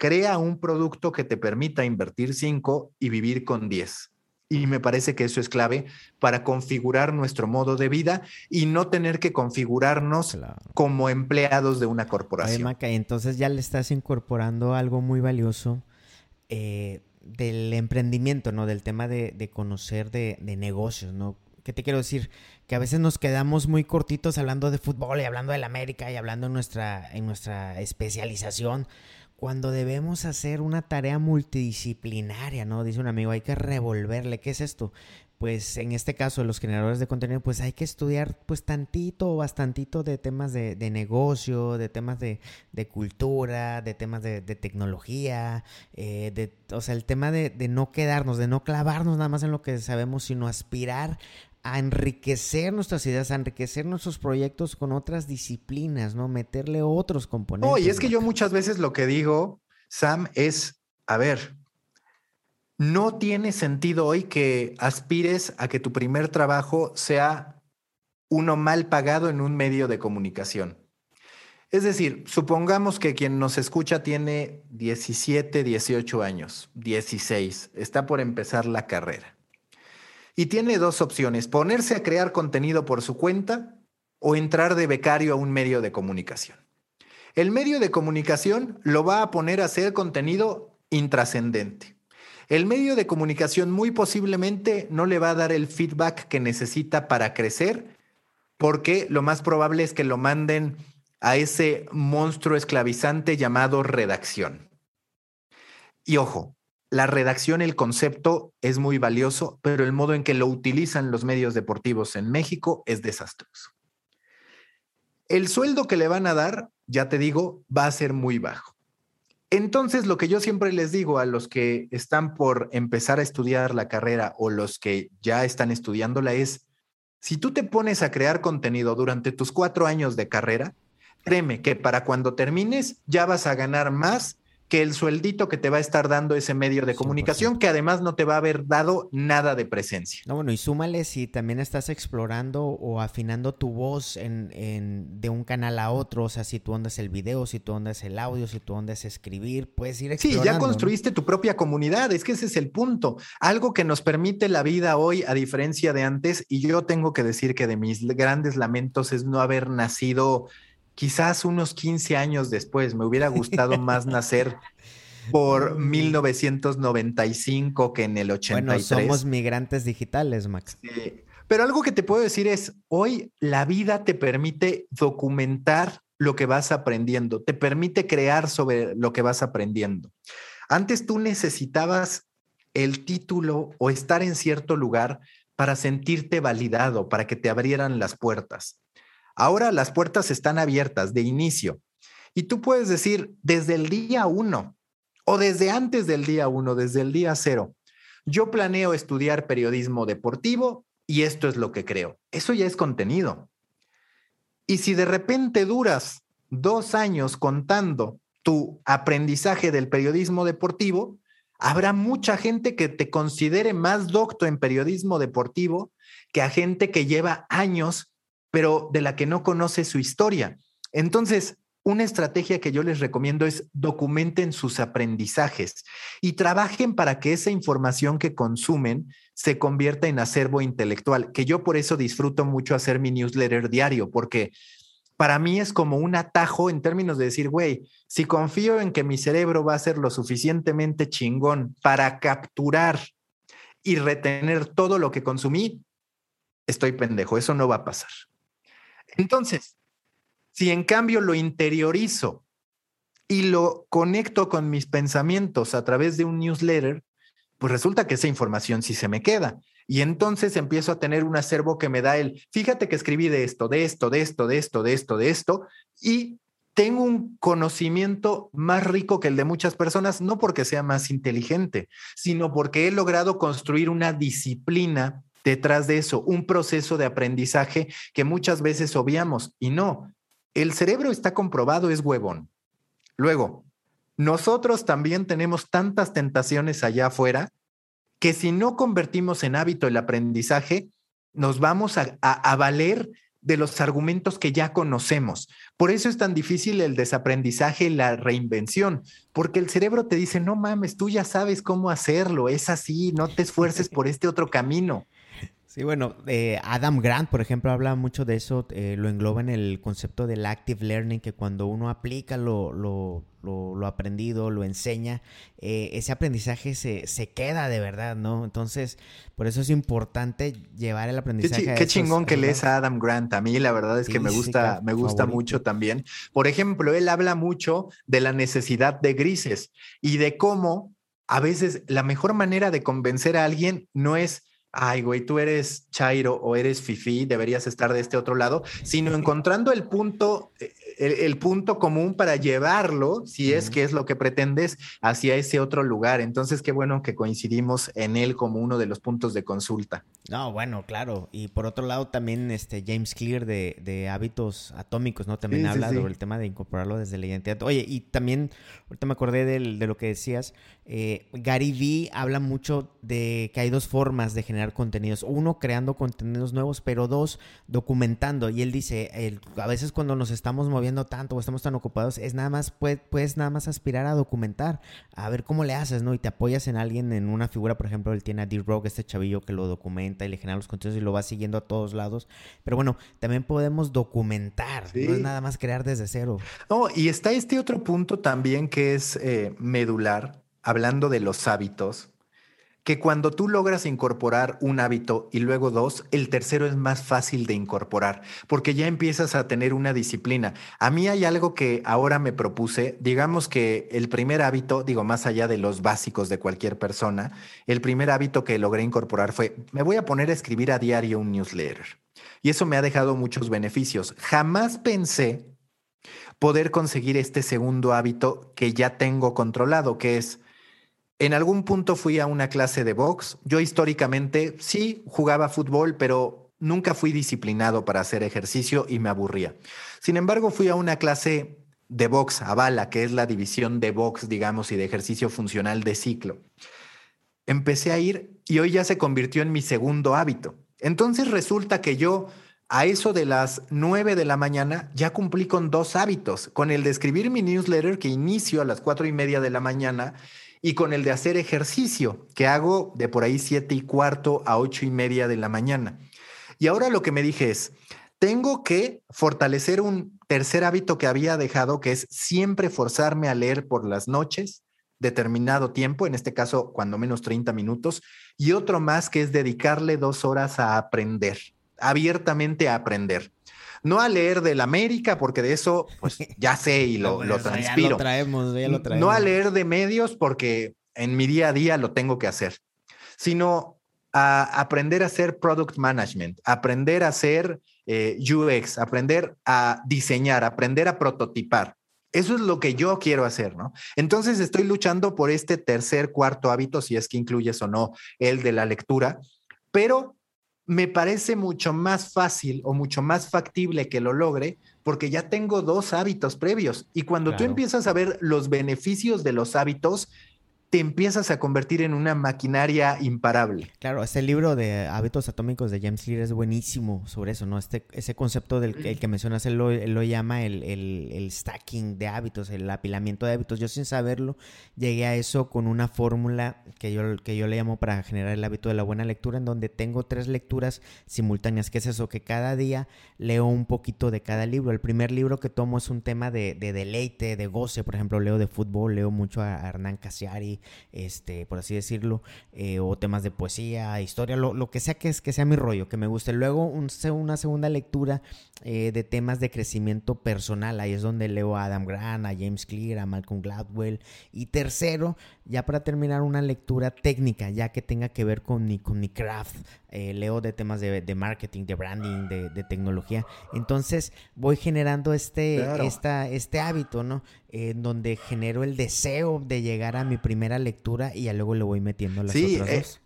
crea un producto que te permita invertir 5 y vivir con 10. Y me parece que eso es clave para configurar nuestro modo de vida y no tener que configurarnos como empleados de una corporación. Maca, entonces ya le estás incorporando algo muy valioso eh, del emprendimiento, ¿no? Del tema de, conocer de, de, negocios, ¿no? ¿Qué te quiero decir? Que a veces nos quedamos muy cortitos hablando de fútbol y hablando de la América y hablando en nuestra, en nuestra especialización cuando debemos hacer una tarea multidisciplinaria, ¿no? Dice un amigo, hay que revolverle. ¿Qué es esto? Pues en este caso, los generadores de contenido, pues hay que estudiar pues tantito o bastantito de temas de, negocio, de temas de, cultura, de temas de, tecnología, eh, de, o sea, el tema de, no quedarnos, de no clavarnos nada más en lo que sabemos, sino aspirar a enriquecer nuestras ideas, a enriquecer nuestros proyectos con otras disciplinas, ¿no? Meterle otros componentes. No, y es que yo muchas veces lo que digo, Sam, es, a ver, no tiene sentido hoy que aspires a que tu primer trabajo sea uno mal pagado en un medio de comunicación. Es decir, supongamos que quien nos escucha tiene 17, 18 años, 16, está por empezar la carrera. Y tiene dos opciones, ponerse a crear contenido por su cuenta o entrar de becario a un medio de comunicación. El medio de comunicación lo va a poner a hacer contenido intrascendente. El medio de comunicación muy posiblemente no le va a dar el feedback que necesita para crecer, porque lo más probable es que lo manden a ese monstruo esclavizante llamado redacción. Y ojo, la redacción, el concepto es muy valioso, pero el modo en que lo utilizan los medios deportivos en México es desastroso. El sueldo que le van a dar, ya te digo, va a ser muy bajo. Entonces, lo que yo siempre les digo a los que están por empezar a estudiar la carrera o los que ya están estudiándola es, si tú te pones a crear contenido durante tus cuatro años de carrera, créeme que para cuando termines ya vas a ganar más que el sueldito que te va a estar dando ese medio de comunicación, que además no te va a haber dado nada de presencia. No, bueno, y súmale si también estás explorando o afinando tu voz en, de un canal a otro, o sea, si tú andas el video, si tú andas el audio, si tú andas escribir, puedes ir explorando. Sí, ya construiste tu propia comunidad, es que ese es el punto. Algo que nos permite la vida hoy, a diferencia de antes, y yo tengo que decir que de mis grandes lamentos es no haber nacido quizás unos 15 años después. Me hubiera gustado más nacer por 1995 que en el 83. Bueno, somos migrantes digitales, Max. Pero algo que te puedo decir es, hoy la vida te permite documentar lo que vas aprendiendo, te permite crear sobre lo que vas aprendiendo. Antes tú necesitabas el título o estar en cierto lugar para sentirte validado, para que te abrieran las puertas. Ahora las puertas están abiertas de inicio y tú puedes decir desde el día uno o desde antes del día uno, desde el día cero, yo planeo estudiar periodismo deportivo y esto es lo que creo. Eso ya es contenido. Y si de repente duras dos años contando tu aprendizaje del periodismo deportivo, habrá mucha gente que te considere más docto en periodismo deportivo que a gente que lleva años pero de la que no conoce su historia. Entonces, una estrategia que yo les recomiendo es documenten sus aprendizajes y trabajen para que esa información que consumen se convierta en acervo intelectual, que yo por eso disfruto mucho hacer mi newsletter diario, porque para mí es como un atajo en términos de decir, güey, si confío en que mi cerebro va a ser lo suficientemente chingón para capturar y retener todo lo que consumí, estoy pendejo, eso no va a pasar. Entonces, si en cambio lo interiorizo y lo conecto con mis pensamientos a través de un newsletter, pues resulta que esa información sí se me queda. Y entonces empiezo a tener un acervo que me da el, fíjate que escribí de esto, de esto, de esto, de esto, de esto, de esto, y tengo un conocimiento más rico que el de muchas personas, no porque sea más inteligente, sino porque he logrado construir una disciplina detrás de eso, un proceso de aprendizaje que muchas veces obviamos y no, el cerebro está comprobado, es huevón. Luego, nosotros también tenemos tantas tentaciones allá afuera que si no convertimos en hábito el aprendizaje, nos vamos a, valer de los argumentos que ya conocemos. Por eso es tan difícil el desaprendizaje y la reinvención, porque el cerebro te dice, no mames, tú ya sabes cómo hacerlo, es así, no te esfuerces por este otro camino. Sí, bueno, eh, Adam Grant, por ejemplo, habla mucho de eso, eh, lo engloba en el concepto del active learning, que cuando uno aplica lo, lo, lo, aprendido, lo enseña, eh, ese aprendizaje se, se, queda de verdad, ¿no? Entonces, por eso es importante llevar el aprendizaje. Qué, qué chingón que lees a Adam Grant. A mí la verdad es que me gusta, me gusta mucho también. Por ejemplo, él habla mucho de la necesidad de grises y de cómo a veces la mejor manera de convencer a alguien no es ay, güey, tú eres Chairo o eres Fifi, deberías estar de este otro lado, sino encontrando el punto, eh, el, punto común para llevarlo, si es que es lo que pretendes, hacia ese otro lugar. Entonces, qué bueno que coincidimos en él como uno de los puntos de consulta. No, bueno, claro. Y por otro lado, también este James Clear de, hábitos atómicos, ¿no? También habla sobre el tema de incorporarlo desde la identidad. Oye, y también, ahorita me acordé de lo que decías, eh, Gary Vee habla mucho de que hay dos formas de generar contenidos. Uno, creando contenidos nuevos, pero dos, documentando. Y él dice, a veces cuando nos estamos moviendo tanto o estamos tan ocupados, es nada más, puedes, nada más aspirar a documentar, a ver cómo le haces, ¿no? Y te apoyas en alguien, en una figura, por ejemplo, él tiene a D-Rock, este chavillo que lo documenta y le genera los contenidos y lo va siguiendo a todos lados. Pero bueno, también podemos documentar, no es nada más crear desde cero. No, y está este otro punto también que es eh, medular, hablando de los hábitos que cuando tú logras incorporar un hábito y luego dos, el tercero es más fácil de incorporar, porque ya empiezas a tener una disciplina. A mí hay algo que ahora me propuse, digamos que el primer hábito, digo, más allá de los básicos de cualquier persona, el primer hábito que logré incorporar fue, me voy a poner a escribir a diario un newsletter. Y eso me ha dejado muchos beneficios. Jamás pensé poder conseguir este segundo hábito que ya tengo controlado, que es en algún punto fui a una clase de box. Yo históricamente sí jugaba fútbol, pero nunca fui disciplinado para hacer ejercicio y me aburría. Sin embargo, fui a una clase de box a bala, que es la división de box, digamos, y de ejercicio funcional de ciclo. Empecé a ir y hoy ya se convirtió en mi segundo hábito. Entonces resulta que yo a eso de las 9 de la mañana ya cumplí con dos hábitos, con el de escribir mi newsletter que inicio a las cuatro y media de la mañana y con el de hacer ejercicio, que hago de por ahí siete y cuarto a ocho y media de la mañana. Y ahora lo que me dije es, tengo que fortalecer un tercer hábito que había dejado, que es siempre forzarme a leer por las noches, determinado tiempo, en este caso cuando menos 30 minutos, y otro más que es dedicarle dos horas a aprender, abiertamente a aprender. No a leer del América, porque de eso pues ya sé y lo, lo transpiro. lo traemos, ya lo traemos. No a leer de medios, porque en mi día a día lo tengo que hacer, sino a aprender a hacer product management, aprender a hacer eh, UX, aprender a diseñar, aprender a prototipar. Eso es lo que yo quiero hacer, ¿no? Entonces estoy luchando por este tercer, cuarto hábito, si es que incluyes o no el de la lectura, pero me parece mucho más fácil o mucho más factible que lo logre porque ya tengo dos hábitos previos. Y cuando tú empiezas a ver los beneficios de los hábitos, te empiezas a convertir en una maquinaria imparable. Claro, este libro de hábitos atómicos de James Clear es buenísimo sobre eso, ¿no? Este, ese concepto del el que mencionas, él lo, llama el, el, stacking de hábitos, el apilamiento de hábitos. Yo sin saberlo llegué a eso con una fórmula que yo, que yo le llamo para generar el hábito de la buena lectura, en donde tengo tres lecturas simultáneas. ¿Qué es eso? Que cada día leo un poquito de cada libro. El primer libro que tomo es un tema de, de deleite, de goce. Por ejemplo, leo de fútbol, leo mucho a Hernán Casiari, este, por así decirlo, eh, o temas de poesía, historia, lo, que sea que, es, que sea mi rollo, que me guste. Luego una segunda lectura eh, de temas de crecimiento personal, ahí es donde leo a Adam Grant, a James Clear, a Malcolm Gladwell. Y tercero, ya para terminar, una lectura técnica, ya que tenga que ver con mi, con mi craft. Eh, leo de temas de, marketing, de branding, de, tecnología. Entonces voy generando este, esta, este hábito, ¿no? En donde genero el deseo de llegar a mi primera lectura y ya luego le voy metiendo las otras eh, dos.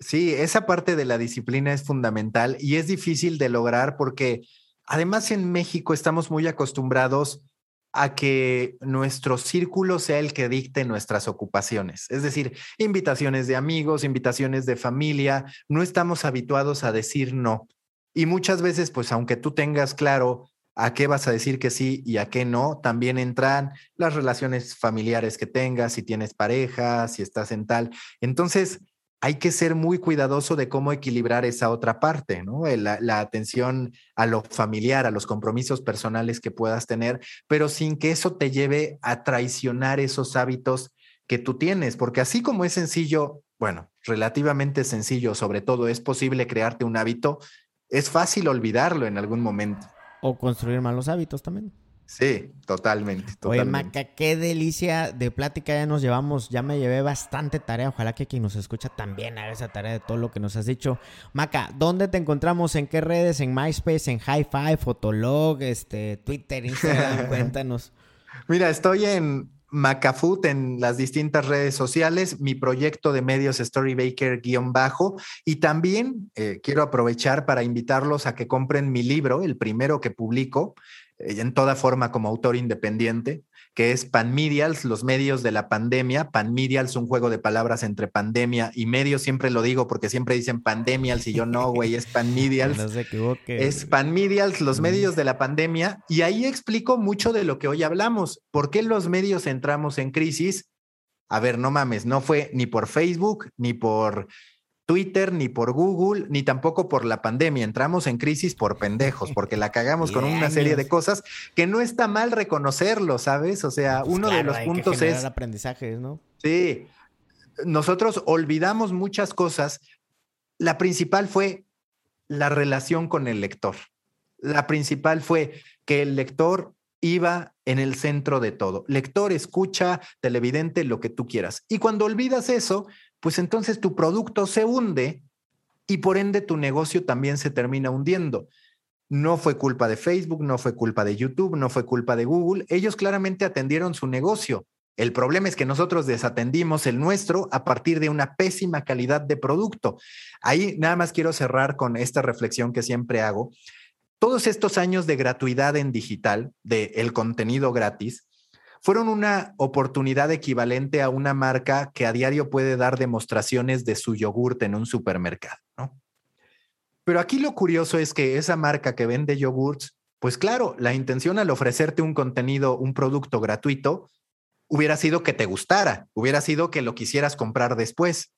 Sí, esa parte de la disciplina es fundamental y es difícil de lograr porque además en México estamos muy acostumbrados a que nuestro círculo sea el que dicte nuestras ocupaciones. Es decir, invitaciones de amigos, invitaciones de familia, no estamos habituados a decir no. Y muchas veces, pues aunque tú tengas claro a qué vas a decir que sí y a qué no, también entran las relaciones familiares que tengas, si tienes pareja, si estás en tal. Entonces, hay que ser muy cuidadoso de cómo equilibrar esa otra parte, ¿no? La, atención a lo familiar, a los compromisos personales que puedas tener, pero sin que eso te lleve a traicionar esos hábitos que tú tienes, porque así como es sencillo, bueno, relativamente sencillo, sobre todo es posible crearte un hábito, es fácil olvidarlo en algún momento. O construir malos hábitos también. Sí, totalmente, totalmente. Oye, Maca, qué delicia de plática ya nos llevamos. Ya me llevé bastante tarea. Ojalá que quien nos escucha también haga esa tarea de todo lo que nos has dicho. Maca, ¿dónde te encontramos? ¿En qué redes? ¿En MySpace? ¿En Hi-Fi? ¿Fotolog? Este, Twitter, Instagram? Cuéntanos. Mira, estoy en Macafoot en las distintas redes sociales, mi proyecto de medios Storybaker-bajo y también eh, quiero aprovechar para invitarlos a que compren mi libro, el primero que publico, en toda forma como autor independiente, que es Panmedials, los medios de la pandemia. Panmedials, un juego de palabras entre pandemia y medios. Siempre lo digo porque siempre dicen pandemials y yo no, güey, es Panmedials. No se equivoque. Es Panmedials, los medios de la pandemia. Y ahí explico mucho de lo que hoy hablamos. ¿Por qué los medios entramos en crisis? A ver, no mames, no fue ni por Facebook, ni por Twitter, ni por Google, ni tampoco por la pandemia. Entramos en crisis por pendejos, porque la cagamos con una serie de cosas que no está mal reconocerlo, ¿sabes? O sea, Pues uno de los hay puntos es, aprendizajes, ¿no? sí, nosotros olvidamos muchas cosas. La principal fue la relación con el lector. La principal fue que el lector iba en el centro de todo. Lector, escucha, televidente, lo que tú quieras. Y cuando olvidas eso, pues entonces tu producto se hunde y por ende tu negocio también se termina hundiendo. No fue culpa de Facebook, no fue culpa de YouTube, no fue culpa de Google. Ellos claramente atendieron su negocio. El problema es que nosotros desatendimos el nuestro a partir de una pésima calidad de producto. Ahí nada más quiero cerrar con esta reflexión que siempre hago. Todos estos años de gratuidad en digital, de el contenido gratis, fueron una oportunidad equivalente a una marca que a diario puede dar demostraciones de su yogurte en un supermercado, ¿no? Pero aquí lo curioso es que esa marca que vende yogurts, pues claro, la intención al ofrecerte un contenido, un producto gratuito, hubiera sido que te gustara, hubiera sido que lo quisieras comprar después.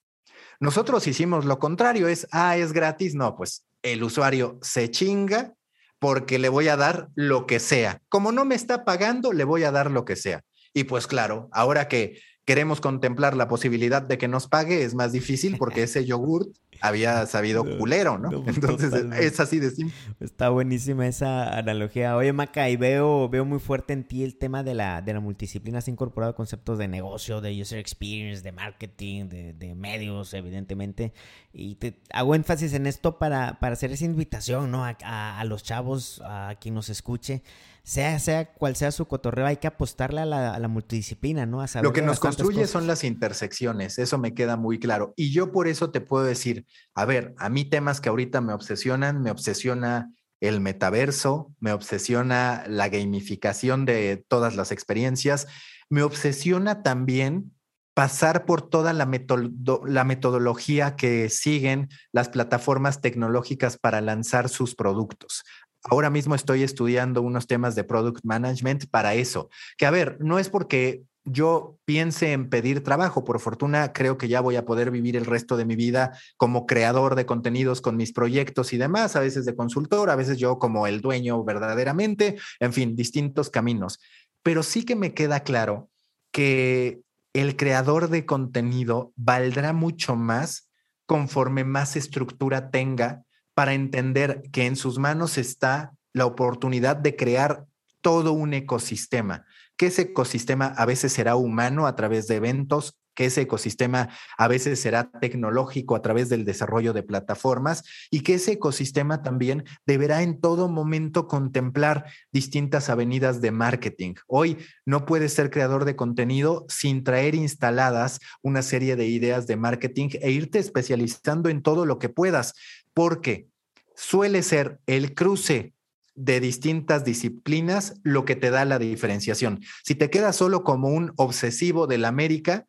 Nosotros hicimos lo contrario, es, ah, es gratis, no, pues el usuario se chinga porque le voy a dar lo que sea. Como no me está pagando, le voy a dar lo que sea. Y pues claro, ahora que queremos contemplar la posibilidad de que nos pague, es más difícil porque ese yogurt había sabido culero, ¿no? Entonces totalmente. es así de simple. Está buenísima esa analogía. Oye, Maca, y veo, veo muy fuerte en ti el tema de la, de la multidisciplina. Has incorporado conceptos de negocio, de user experience, de marketing, de, de medios, evidentemente. Y te hago énfasis en esto para, para hacer esa invitación, ¿no? A, a- a los chavos, a quien nos escuche. Sea, sea cual sea su cotorreo, hay que apostarle a la, a la multidisciplina, ¿no? A saber Lo que nos construye cosas. son las intersecciones, eso me queda muy claro. Y yo por eso te puedo decir, a ver, a mí temas que ahorita me obsesionan, me obsesiona el metaverso, me obsesiona la gamificación de todas las experiencias, me obsesiona también pasar por toda la, metodo- la metodología que siguen las plataformas tecnológicas para lanzar sus productos. Ahora mismo estoy estudiando unos temas de product management para eso, que a ver, no es porque yo piense en pedir trabajo, por fortuna creo que ya voy a poder vivir el resto de mi vida como creador de contenidos con mis proyectos y demás, a veces de consultor, a veces yo como el dueño verdaderamente, en fin, distintos caminos. Pero sí que me queda claro que el creador de contenido valdrá mucho más conforme más estructura tenga para entender que en sus manos está la oportunidad de crear todo un ecosistema, que ese ecosistema a veces será humano a través de eventos, que ese ecosistema a veces será tecnológico a través del desarrollo de plataformas y que ese ecosistema también deberá en todo momento contemplar distintas avenidas de marketing. Hoy no puedes ser creador de contenido sin traer instaladas una serie de ideas de marketing e irte especializando en todo lo que puedas, porque suele ser el cruce de distintas disciplinas lo que te da la diferenciación. Si te quedas solo como un obsesivo del América,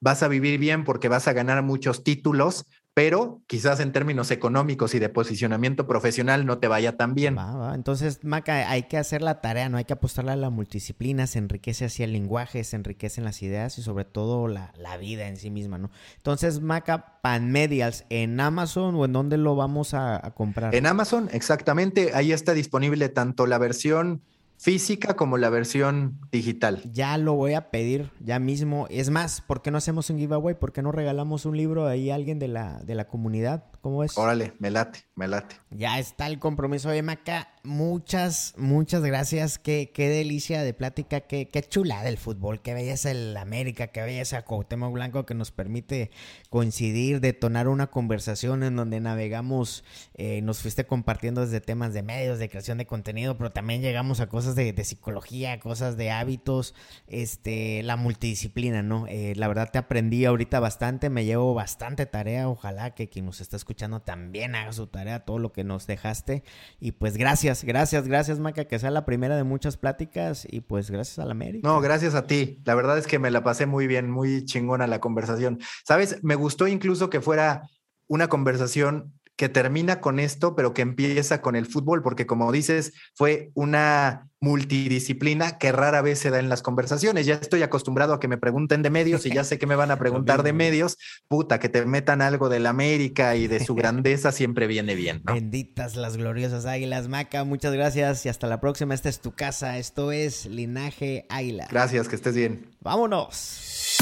vas a vivir bien porque vas a ganar muchos títulos, pero quizás en términos económicos y de posicionamiento profesional no te vaya tan bien. Va, va. Entonces, Maca, hay que hacer la tarea, ¿no? Hay que apostarle a la multidisciplina, se enriquece hacia el lenguaje, se enriquecen las ideas y sobre todo la, la vida en sí misma, ¿no? Entonces, Maca, Panmedials, ¿en Amazon o en dónde lo vamos a, a comprar? En Amazon, exactamente, ahí está disponible tanto la versión física como la versión digital. Ya lo voy a pedir ya mismo. Es más, ¿por qué no hacemos un giveaway? ¿Por qué no regalamos un libro ahí a alguien de la, de la comunidad? ¿Cómo es? Órale, me late, me late. Ya está el compromiso de Maca. Muchas, muchas gracias. Qué, qué delicia de plática, qué, qué chula del fútbol, qué belleza el América, qué belleza Cuauhtémoc Blanco que nos permite coincidir, detonar una conversación en donde navegamos, eh, nos fuiste compartiendo desde temas de medios, de creación de contenido, pero también llegamos a cosas de, psicología, cosas de hábitos, este, la multidisciplina, ¿no? Eh, la verdad te aprendí ahorita bastante, me llevo bastante tarea, ojalá que quien nos está escuchando también haga su tarea, todo lo que nos dejaste. Y pues gracias, gracias, gracias Maca, que sea la primera de muchas pláticas y pues gracias a la América. No, gracias a ti. La verdad es que me la pasé muy bien, muy chingona la conversación. Sabes, me gustó incluso que fuera una conversación que termina con esto, pero que empieza con el fútbol, porque como dices, fue una multidisciplina que rara vez se da en las conversaciones. Ya estoy acostumbrado a que me pregunten de medios y ya sé que me van a preguntar de medios. Puta, que te metan algo de la América y de su grandeza siempre viene bien. Benditas las gloriosas águilas, Maca. Muchas gracias y hasta la próxima. Esta es tu casa. Esto es Linaje Águila. Gracias, que estés bien. Vámonos.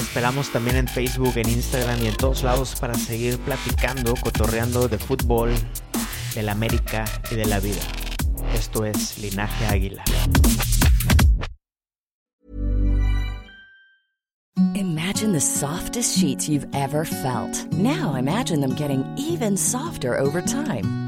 Esperamos también en Facebook, en Instagram y en todos lados para seguir platicando, cotorreando de fútbol, de la América y de la vida. Esto es Linaje Águila. Imagine the softest sheets you've ever felt. Now imagine them getting even softer over time.